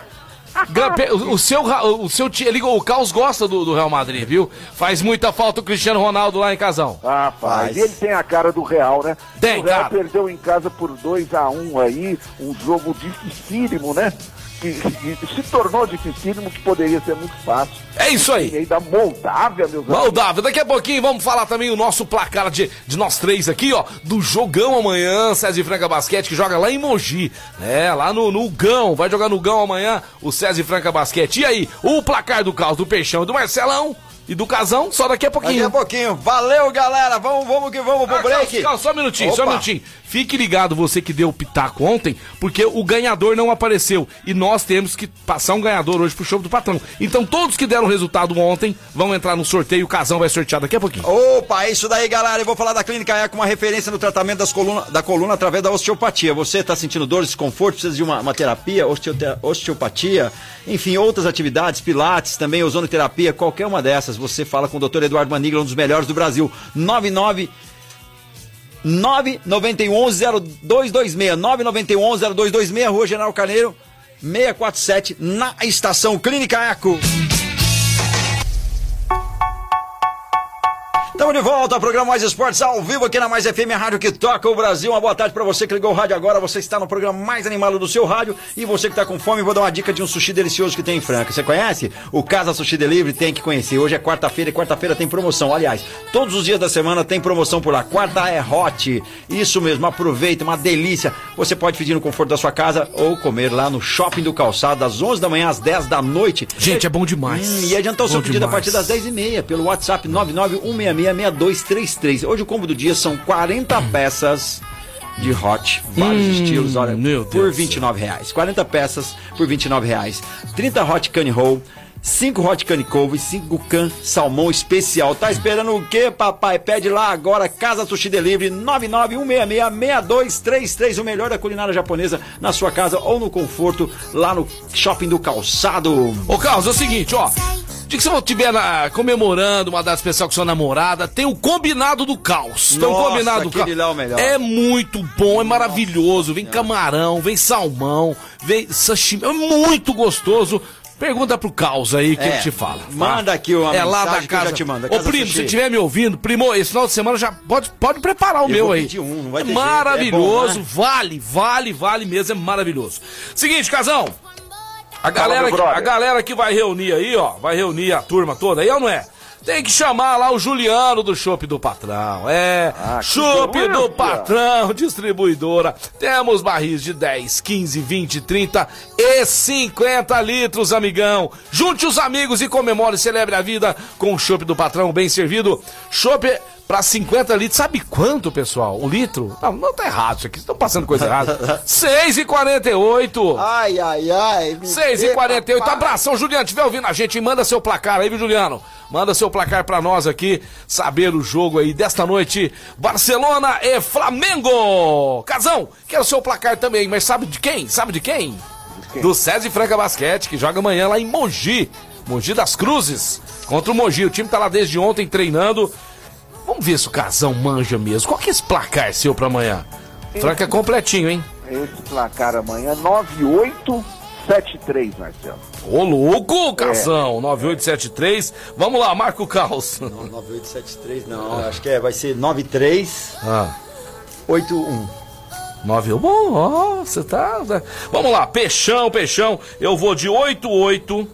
O, o seu, o seu ti- ele, o Caos gosta do, do Real Madrid, viu? Faz muita falta o Cristiano Ronaldo lá em Casão. Rapaz, Faz. ele tem a cara do Real, né? Tem, o Real cara. perdeu em casa por 2 a 1 aí, um jogo dificílimo, né? Se tornou dificílimo, que poderia ser muito fácil. É isso aí. E aí da Moldávia, meus amigos. Moldávia, daqui a pouquinho vamos falar também o nosso placar de, de nós três aqui, ó, do jogão amanhã, César e Franca Basquete, que joga lá em Mogi, né, lá no, no Gão, vai jogar no Gão amanhã, o César e Franca Basquete. E aí, o placar do Caos, do Peixão e do Marcelão e do Casão, só daqui a Daqui pouquinho. a pouquinho. Valeu, galera. Vamos, vamos que vamos pro Ah, break. Carlos, Carlos, só um minutinho, só um Opa. minutinho. Fique ligado, você que deu o pitaco ontem, porque o ganhador não apareceu. E nós temos que passar um ganhador hoje pro show do patrão. Então todos que deram resultado ontem vão entrar no sorteio, o Casão vai sortear daqui a pouquinho. Opa, é isso daí, galera. Eu vou falar da Clínica Eco, uma referência no tratamento das coluna, da coluna através da osteopatia. Você está sentindo dor, desconforto, precisa de uma, uma terapia, osteopatia, enfim, outras atividades, pilates, também ozonoterapia, qualquer uma dessas, você fala com o Dr. Eduardo Manigla, um dos melhores do Brasil. 99 991-0226. 991-0226, Rua General Carneiro, 647, na estação Clínica Eco. Estamos de volta ao programa Mais Esportes ao vivo aqui na Mais FM, a rádio que toca o Brasil. Uma boa tarde para você que ligou o rádio agora. Você está no programa mais animado do seu rádio. E você que está com fome, vou dar uma dica de um sushi delicioso que tem em Franca. Você conhece? O Casa Sushi Delivery tem que conhecer. Hoje é quarta-feira e quarta-feira tem promoção. Aliás, todos os dias da semana tem promoção por lá. Quarta é hot. Isso mesmo, aproveita, uma delícia. Você pode pedir no conforto da sua casa ou comer lá no Shopping do Calçado, das 11 da manhã às 10 da noite. Gente, é bom demais. Hum, e adiantar o seu pedido a demais. partir das 10h30 pelo WhatsApp 991666233. Hoje o combo do dia são 40 peças de hot, vários Hum, estilos, olha, por Deus do 29 reais. 40 peças por 29 reais. 30 hot cane roll. 5 hot cane couve, 5 can salmão especial. Tá esperando o quê, papai? Pede lá agora, Casa Sushi Delivery 991666233. O melhor da culinária japonesa na sua casa ou no conforto lá no Shopping do Calçado. Ô, Carlos, é o seguinte, ó. De que você estiver na- comemorando uma data especial com sua namorada, tem o combinado do caos. Tem o Nossa, combinado do caos. lá é o melhor. É muito bom, é maravilhoso. Vem camarão, vem salmão, vem sashimi. É muito gostoso. Pergunta pro Caos aí que É, ele te fala. tá? manda aqui uma É lá mensagem da que eu já casa. te mando, da Ô, Casa primo, Sushi. se estiver me ouvindo, primo, esse final de semana já pode, pode preparar o Eu meu vou aí. pedir um, não vai é ter jeito, maravilhoso, é bom, né? vale, vale, vale mesmo, é maravilhoso. Seguinte, Casão. A Fala, galera, que, brother. a galera que vai reunir aí, ó, vai reunir a turma toda aí, ou não é? Tem que chamar lá o Juliano do Chopp do Patrão. É, Ah, Chopp do. Patrão, distribuidora. Temos barris de 10, 15, 20, 30 e 50 litros, amigão. Junte os amigos e comemore e celebre a vida com o Chopp do Patrão bem servido. Chopp para 50 litros. Sabe quanto, pessoal? O litro? Não, não tá errado isso aqui. Estão passando coisa errada. 6,48. Ai, ai, ai. me 6 e dê, 48 papai. Abração, Juliano. Estiver ouvindo a gente, manda seu placar aí, viu, Juliano? Manda seu placar pra nós aqui, saber o jogo aí desta noite. Barcelona e Flamengo. Casão, quero seu placar também, mas sabe de quem? Sabe de quem? Do César e Franca Basquete, que joga amanhã lá em Mogi. Mogi das Cruzes. Contra o Mogi. O time tá lá desde ontem treinando. Vamos ver se o Casão manja mesmo. Qual que é esse placar seu pra amanhã? Franca é completinho, hein? Esse placar amanhã, 9873, Marcelo. Ô, louco, Casão, 9873. Vamos lá, marca o caos. Não, 9873 não, acho que é, vai ser 9381. Ah, 9. Bom, ó, você tá. tá- Vamos lá, peixão, peixão. Eu vou de 88.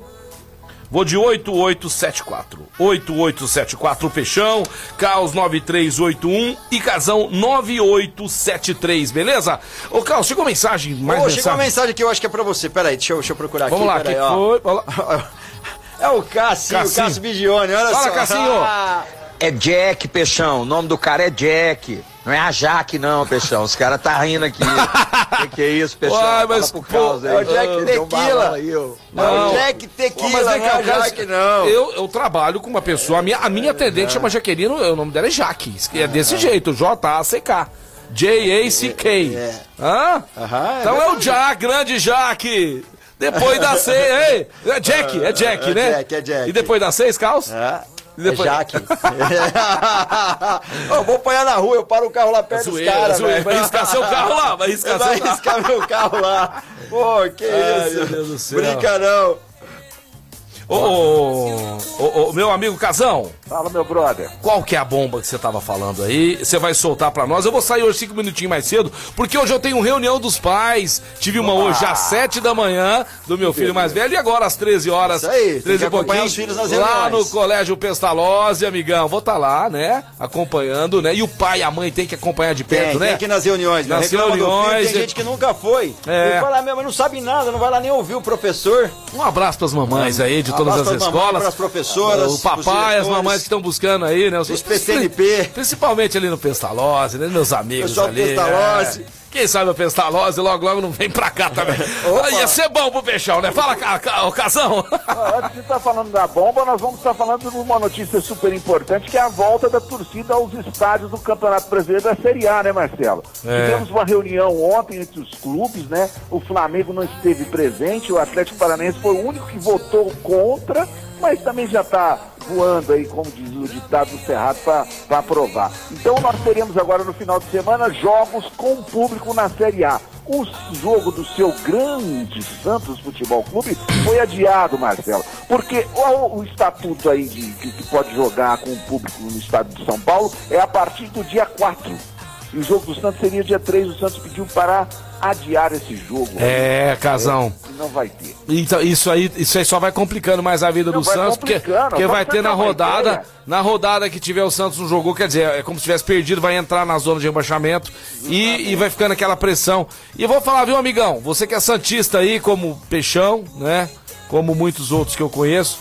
Vou de 8874. 8874 Peixão, Caos 9381 e Casão 9873, beleza? Ô, Caos, chegou mensagem, mais Ô, mensagem. chegou uma mensagem que eu acho que é pra você. Peraí, deixa eu, deixa eu procurar Vamos lá, aqui. que peraí, ó. foi? Vamos lá. É o Cássio, o Cassinho. Cássio Bigione, olha Fala, só. Cassinho. Ah, É Jack, Peixão. O nome do cara é Jack. Não é a Jaque, não, Peixão. Os caras tá rindo aqui. que que é isso, Peixão? Uai, mas, pro pô, Carlos aí. é o Jack Tequila. aí, ó. Não, Jack Tequila, Pô, mas não é cá, a cara, Jaque, não. Eu, eu trabalho com uma pessoa, a minha, a minha atendente chama Jaqueline, o nome dela é Jaque. É desse jeito, J-A-C-K. J-A-C-K. Hã? Aham, é então é o verdade. Jack, grande Jaque. Depois da C, ei, é Jack, é Jack, É né? Jack, é Jack. E depois da seis, Caos? É. Depois... É Jaque. eu vou apanhar na rua, eu paro o carro lá perto dos Zoeira, caras, zoeira. velho. Vai riscar seu carro lá, vai riscar Vai seu carro. riscar meu carro lá. Pô, que Ai, isso? meu Deus do céu. Brinca não. Ô, ô, ô, ô, meu amigo Casão. Fala, meu brother. Qual que é a bomba que você tava falando aí? Você vai soltar pra nós? Eu vou sair hoje cinco minutinhos mais cedo, porque hoje eu tenho reunião dos pais. Tive uma hoje às sete da manhã do meu filho mais velho e agora às 13 horas. Isso aí, tem 13 que e acompanhar pouquinho. os filhos nas Lá no reuniões. Colégio Pestalozzi, amigão. Vou estar lá, né? Acompanhando, né? E o pai e a mãe tem que acompanhar de perto, Tem, né? tem aqui nas reuniões? Nas do filho, reuniões. Tem gente que nunca foi. É. Ele fala, "Ah, mas não sabe nada, não vai lá nem ouvir o professor. Um abraço pras mamães aí de todas as pras mamães, escolas. pras professoras, O papai, as diretores. Mamães que estão buscando aí, né? Os, Os PCNP. Principalmente ali no Pestalozzi, né? Meus amigos Pessoal do ali. Pestalozzi. é. Quem sabe o Pestalozzi logo, logo não vem pra cá também. Opa. Ah, Ia ser bom pro Peixão, né? Fala, ca, ca, ô, Casão. Antes de estar falando da bomba, nós vamos estar falando de uma notícia super importante, que é a volta da torcida aos estádios do Campeonato Brasileiro da Série A, né, Marcelo? É. Tivemos uma reunião ontem entre os clubes, né? O Flamengo não esteve presente, o Atlético Paranaense foi o único que votou contra, mas também já está voando aí, como diz o ditado do Cerrado, para aprovar. Então nós teremos agora no final de semana jogos com público na Série A. O jogo do seu grande Santos Futebol Clube foi adiado, Marcelo, porque o, o estatuto aí de, que, que pode jogar com o público no estado de São Paulo é a partir do dia 4. E o jogo do Santos seria dia 3, o Santos pediu para adiar esse jogo. É, Casão. E não vai ter. Então, isso aí, isso aí só vai complicando mais a vida Não, do Santos, porque, porque vai ter na rodada, ideia. na rodada que tiver o Santos no jogo, quer dizer, é como se tivesse perdido, vai entrar na zona de rebaixamento e, e vai ficando aquela pressão. E eu vou falar, viu, amigão? Você que é Santista aí, como Peixão, né? Como muitos outros que eu conheço.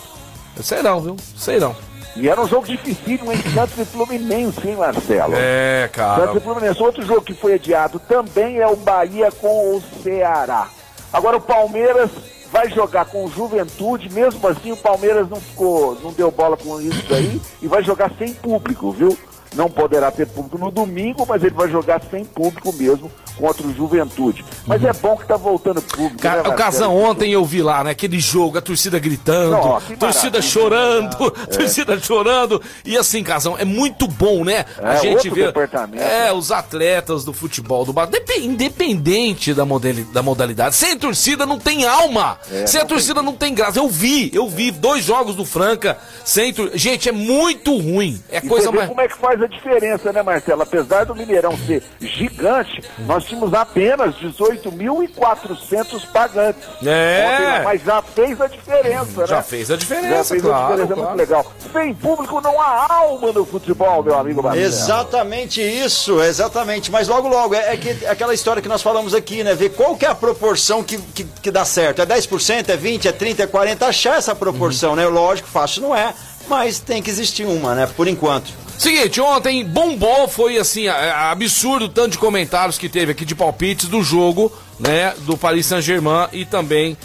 Eu sei não, viu? Sei não. E era um jogo dificílimo em Santos e Fluminense, hein, Marcelo? É, cara. Santos e Fluminense. Outro jogo que foi adiado também é o Bahia com o Ceará. Agora o Palmeiras vai jogar com o Juventude, mesmo assim o Palmeiras não ficou, não deu bola com isso aí e vai jogar sem público, viu? Não poderá ter público no domingo, mas ele vai jogar sem público mesmo contra o Juventude. Mas é bom que tá voltando público. Ca- né, o? Casão, ontem eu vi lá, né? Aquele jogo, a torcida gritando, Não, torcida chorando, torcida chorando. E assim, Casão, é muito bom, né? a É, gente vê. É, os atletas do futebol do bar, depe- independente da, modeli- da modalidade. Sem torcida não tem alma. É, sem a torcida não tem graça. Eu vi, eu vi dois jogos do Franca sem tor- Gente, é muito ruim. É E coisa mais. como é que faz a diferença, né, Marcelo? Apesar do Mineirão ser gigante, nós tínhamos apenas 18.400 pagantes. É. Mas já fez a diferença, né? Já fez a diferença, Já fez claro, a diferença, é claro. muito legal. Sem público não há alma no futebol, meu amigo Marcelo. Exatamente isso, exatamente. Mas logo, logo, é, é que, é aquela história que nós falamos aqui, né? Ver qual que é a proporção que, que, que dá certo. É 10%, é 20%, é 30%, é 40%. Achar essa proporção, né? Lógico, fácil não é, mas tem que existir uma, né? Por enquanto. Seguinte, ontem bombou, foi assim, absurdo o tanto de comentários que teve aqui de palpites do jogo, né, do Paris Saint-Germain e também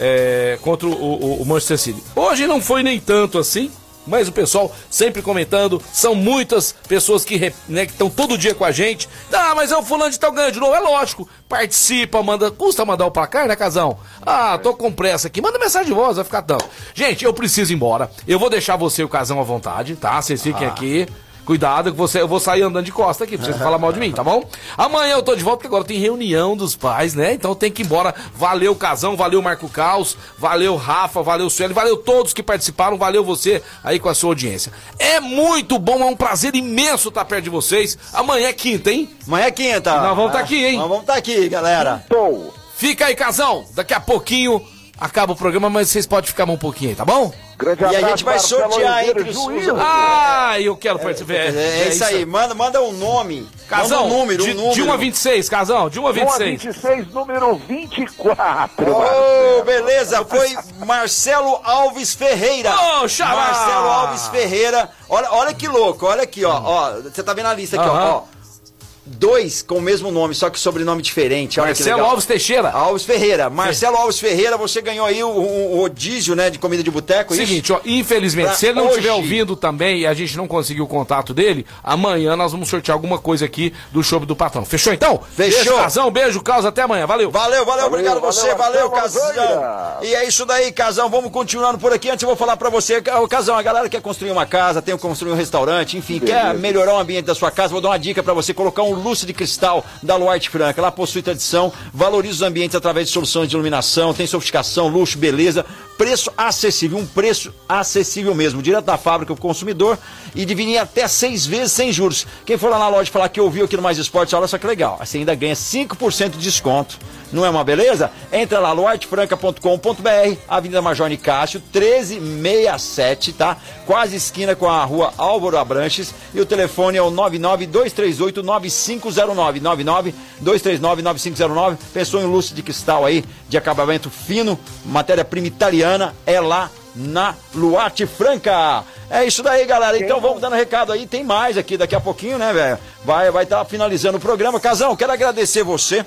é, contra o, o- o Manchester City. Hoje não foi nem tanto assim, mas o pessoal sempre comentando, são muitas pessoas que né, estão todo dia com a gente. Ah, mas é o fulano de tal ganha de novo, é lógico. Participa, manda, custa mandar o placar, né, Casão? Ah, tô com pressa aqui, manda mensagem de voz, vai ficar tanto. Gente, eu preciso ir embora, eu vou deixar você e o Casão à vontade, tá? Vocês fiquem Ah. aqui. Cuidado que você, eu vou sair andando de costa aqui, pra vocês não falar mal de mim, tá bom? Amanhã eu tô de volta, porque agora tem reunião dos pais, né? Então tem que ir embora. Valeu, Casão, valeu, Marco Caos, valeu, Rafa, valeu, Sueli, valeu todos que participaram, valeu você aí com a sua audiência. É muito bom, é um prazer imenso estar perto de vocês. Amanhã é quinta, hein? Amanhã é quinta. Nós vamos estar Ah, aqui, hein? Nós vamos estar aqui, galera. Tô. Fica aí, Casão. Daqui a pouquinho acaba o programa, mas vocês podem ficar um pouquinho aí, tá bom? Grande E a abraço, gente vai Marcelo sortear Oliveira, entre os. Ah, eu quero participar. É, é isso aí, manda, manda um nome. Casão, manda um número, de, um número. de 1 a 26, Casão, de 1 a 26. 26, número 24. Ô, beleza, foi Marcelo Alves Ferreira. Ô, xará! Marcelo Alves Ferreira. Olha, olha que louco, olha aqui, ó. ó você tá vendo a lista aqui, ó, Aham. ó. Dois com o mesmo nome, só que sobrenome diferente. Olha Marcelo. Alves Teixeira. Alves Ferreira. Marcelo Alves Ferreira, você ganhou aí o, o, o rodízio, né, de comida de boteco, isso? Seguinte, ó, infelizmente, Pra se ele não hoje. estiver ouvindo também e a gente não conseguiu o contato dele, amanhã nós vamos sortear alguma coisa aqui do show do patrão. Fechou então? Fechou. Beijo, Casão, beijo, Causa, até amanhã. Valeu. Valeu, valeu, obrigado valeu, você, valeu, Casão. E é isso daí, Casão, vamos continuando por aqui. Antes eu vou falar pra você, Casão, a galera quer construir uma casa, tem que construir um restaurante, enfim, quer melhorar o ambiente da sua casa, vou dar uma dica pra você, colocar um lustre de cristal da Luarte Franca. Ela possui tradição, valoriza os ambientes através de soluções de iluminação, tem sofisticação, luxo, beleza, preço acessível, um preço acessível mesmo, direto da fábrica pro consumidor e dividir até seis vezes sem juros. Quem for lá na loja falar que ouviu aqui no Mais Esportes, olha só que legal, você ainda ganha 5% de desconto. Não é uma beleza? Entra lá, luartefranca.com.br, Avenida Major Nicásio, 1367, tá? Quase esquina com a rua Álvaro Abranches. E o telefone é o 99238-9509. 99239-9509. Pensou em lustre de cristal aí, de acabamento fino, matéria-prima italiana, é lá na Luarte Franca. É isso daí, galera. Então vamos dando recado aí. Tem mais aqui daqui a pouquinho, né, velho? Vai vai estar finalizando o programa. Casão, quero agradecer você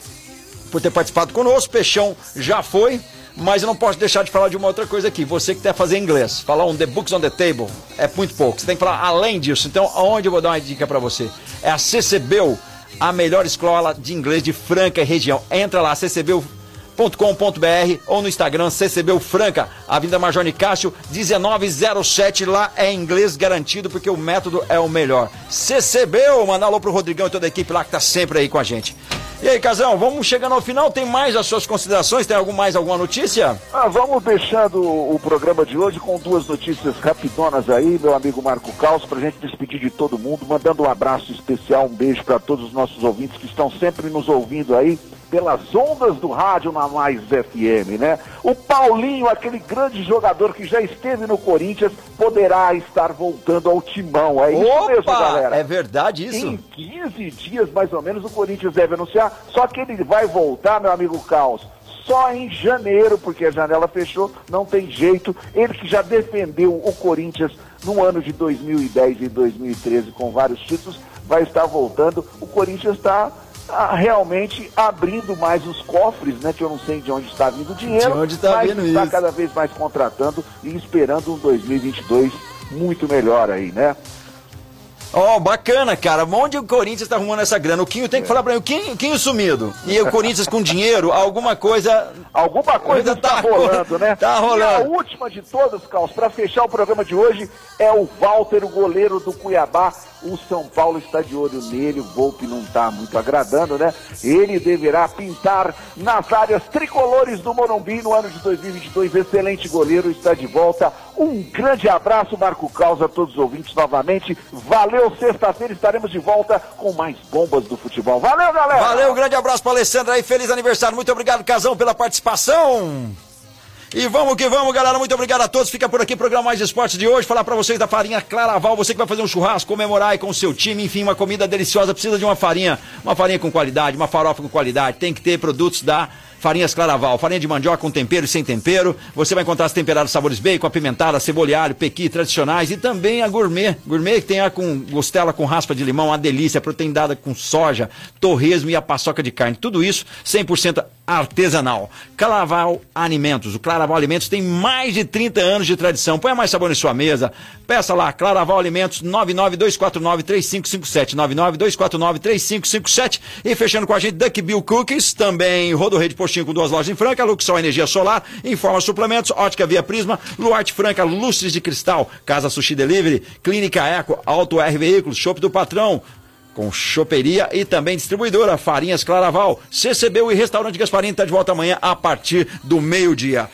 por ter participado conosco. Peixão já foi. Mas eu não posso deixar de falar de uma outra coisa aqui. Você que quer fazer inglês, falar um The Books on the Table, é muito pouco. Você tem que falar além disso. Então, aonde eu vou dar uma dica pra você? É a CCBU, a melhor escola de inglês de Franca e região. Entra lá, ccbu.com.br ou no Instagram CCBU Franca, Avenida Major Nicásio, 1907. Lá é inglês garantido porque o método é o melhor. CCBU, manda alô pro Rodrigão e toda a equipe lá que tá sempre aí com a gente. E aí, Casão, vamos chegando ao final. Tem mais as suas considerações? Tem algum, mais alguma notícia? Ah, vamos deixando o programa de hoje com duas notícias rapidonas aí, meu amigo Marco Caos, pra gente despedir de todo mundo, mandando um abraço especial, um beijo para todos os nossos ouvintes que estão sempre nos ouvindo aí pelas ondas do rádio na Mais FM, né? O Paulinho, aquele grande jogador que já esteve no Corinthians, poderá estar voltando ao timão. É isso mesmo, galera. É verdade isso? Em 15 dias, mais ou menos, o Corinthians deve anunciar. Só que ele vai voltar, meu amigo Caos, só em janeiro, porque a janela fechou, não tem jeito. Ele que já defendeu o Corinthians no ano de 2010 e 2013 com vários títulos, vai estar voltando. O Corinthians está ah, realmente abrindo mais os cofres, né? Que eu não sei de onde está vindo o dinheiro, De onde está mas vindo está isso? cada vez mais contratando e esperando um 2022 muito melhor aí, né? Ó, bacana, cara. Onde o Corinthians tá arrumando essa grana? O Quinho tem que falar pra mim, o Quinho, Quinho sumido. E o Corinthians com dinheiro, alguma coisa. Alguma coisa está tá rolando, né? Tá E a rolando. última de todas, Carlos, para fechar o programa de hoje, é o Walter, o goleiro do Cuiabá. O São Paulo está de olho nele, o Volpe não está muito agradando, né? Ele deverá pintar nas áreas tricolores do Morumbi no ano de 2022. Excelente goleiro, está de volta. Um grande abraço, Marco Caos, a todos os ouvintes novamente. Valeu, sexta-feira estaremos de volta com mais bombas do futebol. Valeu, galera! Valeu, um grande abraço pra Alessandra aí. Feliz aniversário. Muito obrigado, Casão, pela participação. E vamos que vamos, galera. Muito obrigado a todos. Fica por aqui, programa Mais Esportes de hoje. Falar pra vocês da farinha Claraval. Você que vai fazer um churrasco, comemorar aí com o seu time. Enfim, uma comida deliciosa. Precisa de uma farinha. Uma farinha com qualidade, uma farofa com qualidade. Tem que ter produtos da Farinhas Claraval, farinha de mandioca com tempero e sem tempero. Você vai encontrar as temperadas sabores bacon, apimentada, cebola alho, pequi tradicionais e também a gourmet. Gourmet que tem a com costela com raspa de limão, uma delícia, proteína dada com soja, torresmo e a paçoca de carne. Tudo isso 100% artesanal. Claraval Alimentos. O Claraval Alimentos tem mais de 30 anos de tradição. Põe mais sabor em sua mesa. Peça lá, Claraval Alimentos, 99249-3557. 99249-3557. E fechando com a gente, Duck Bill Cookies, também Rodo Rede Postinho com duas lojas em Franca, Luxol Energia Solar, Informa Suplementos, Ótica Via Prisma, Luarte Franca, Lustres de Cristal, Casa Sushi Delivery, Clínica Eco, Auto R Veículos, Shop do Patrão, com choperia e também distribuidora Farinhas Claraval, CCBU e Restaurante Gasparini está de volta amanhã a partir do meio-dia.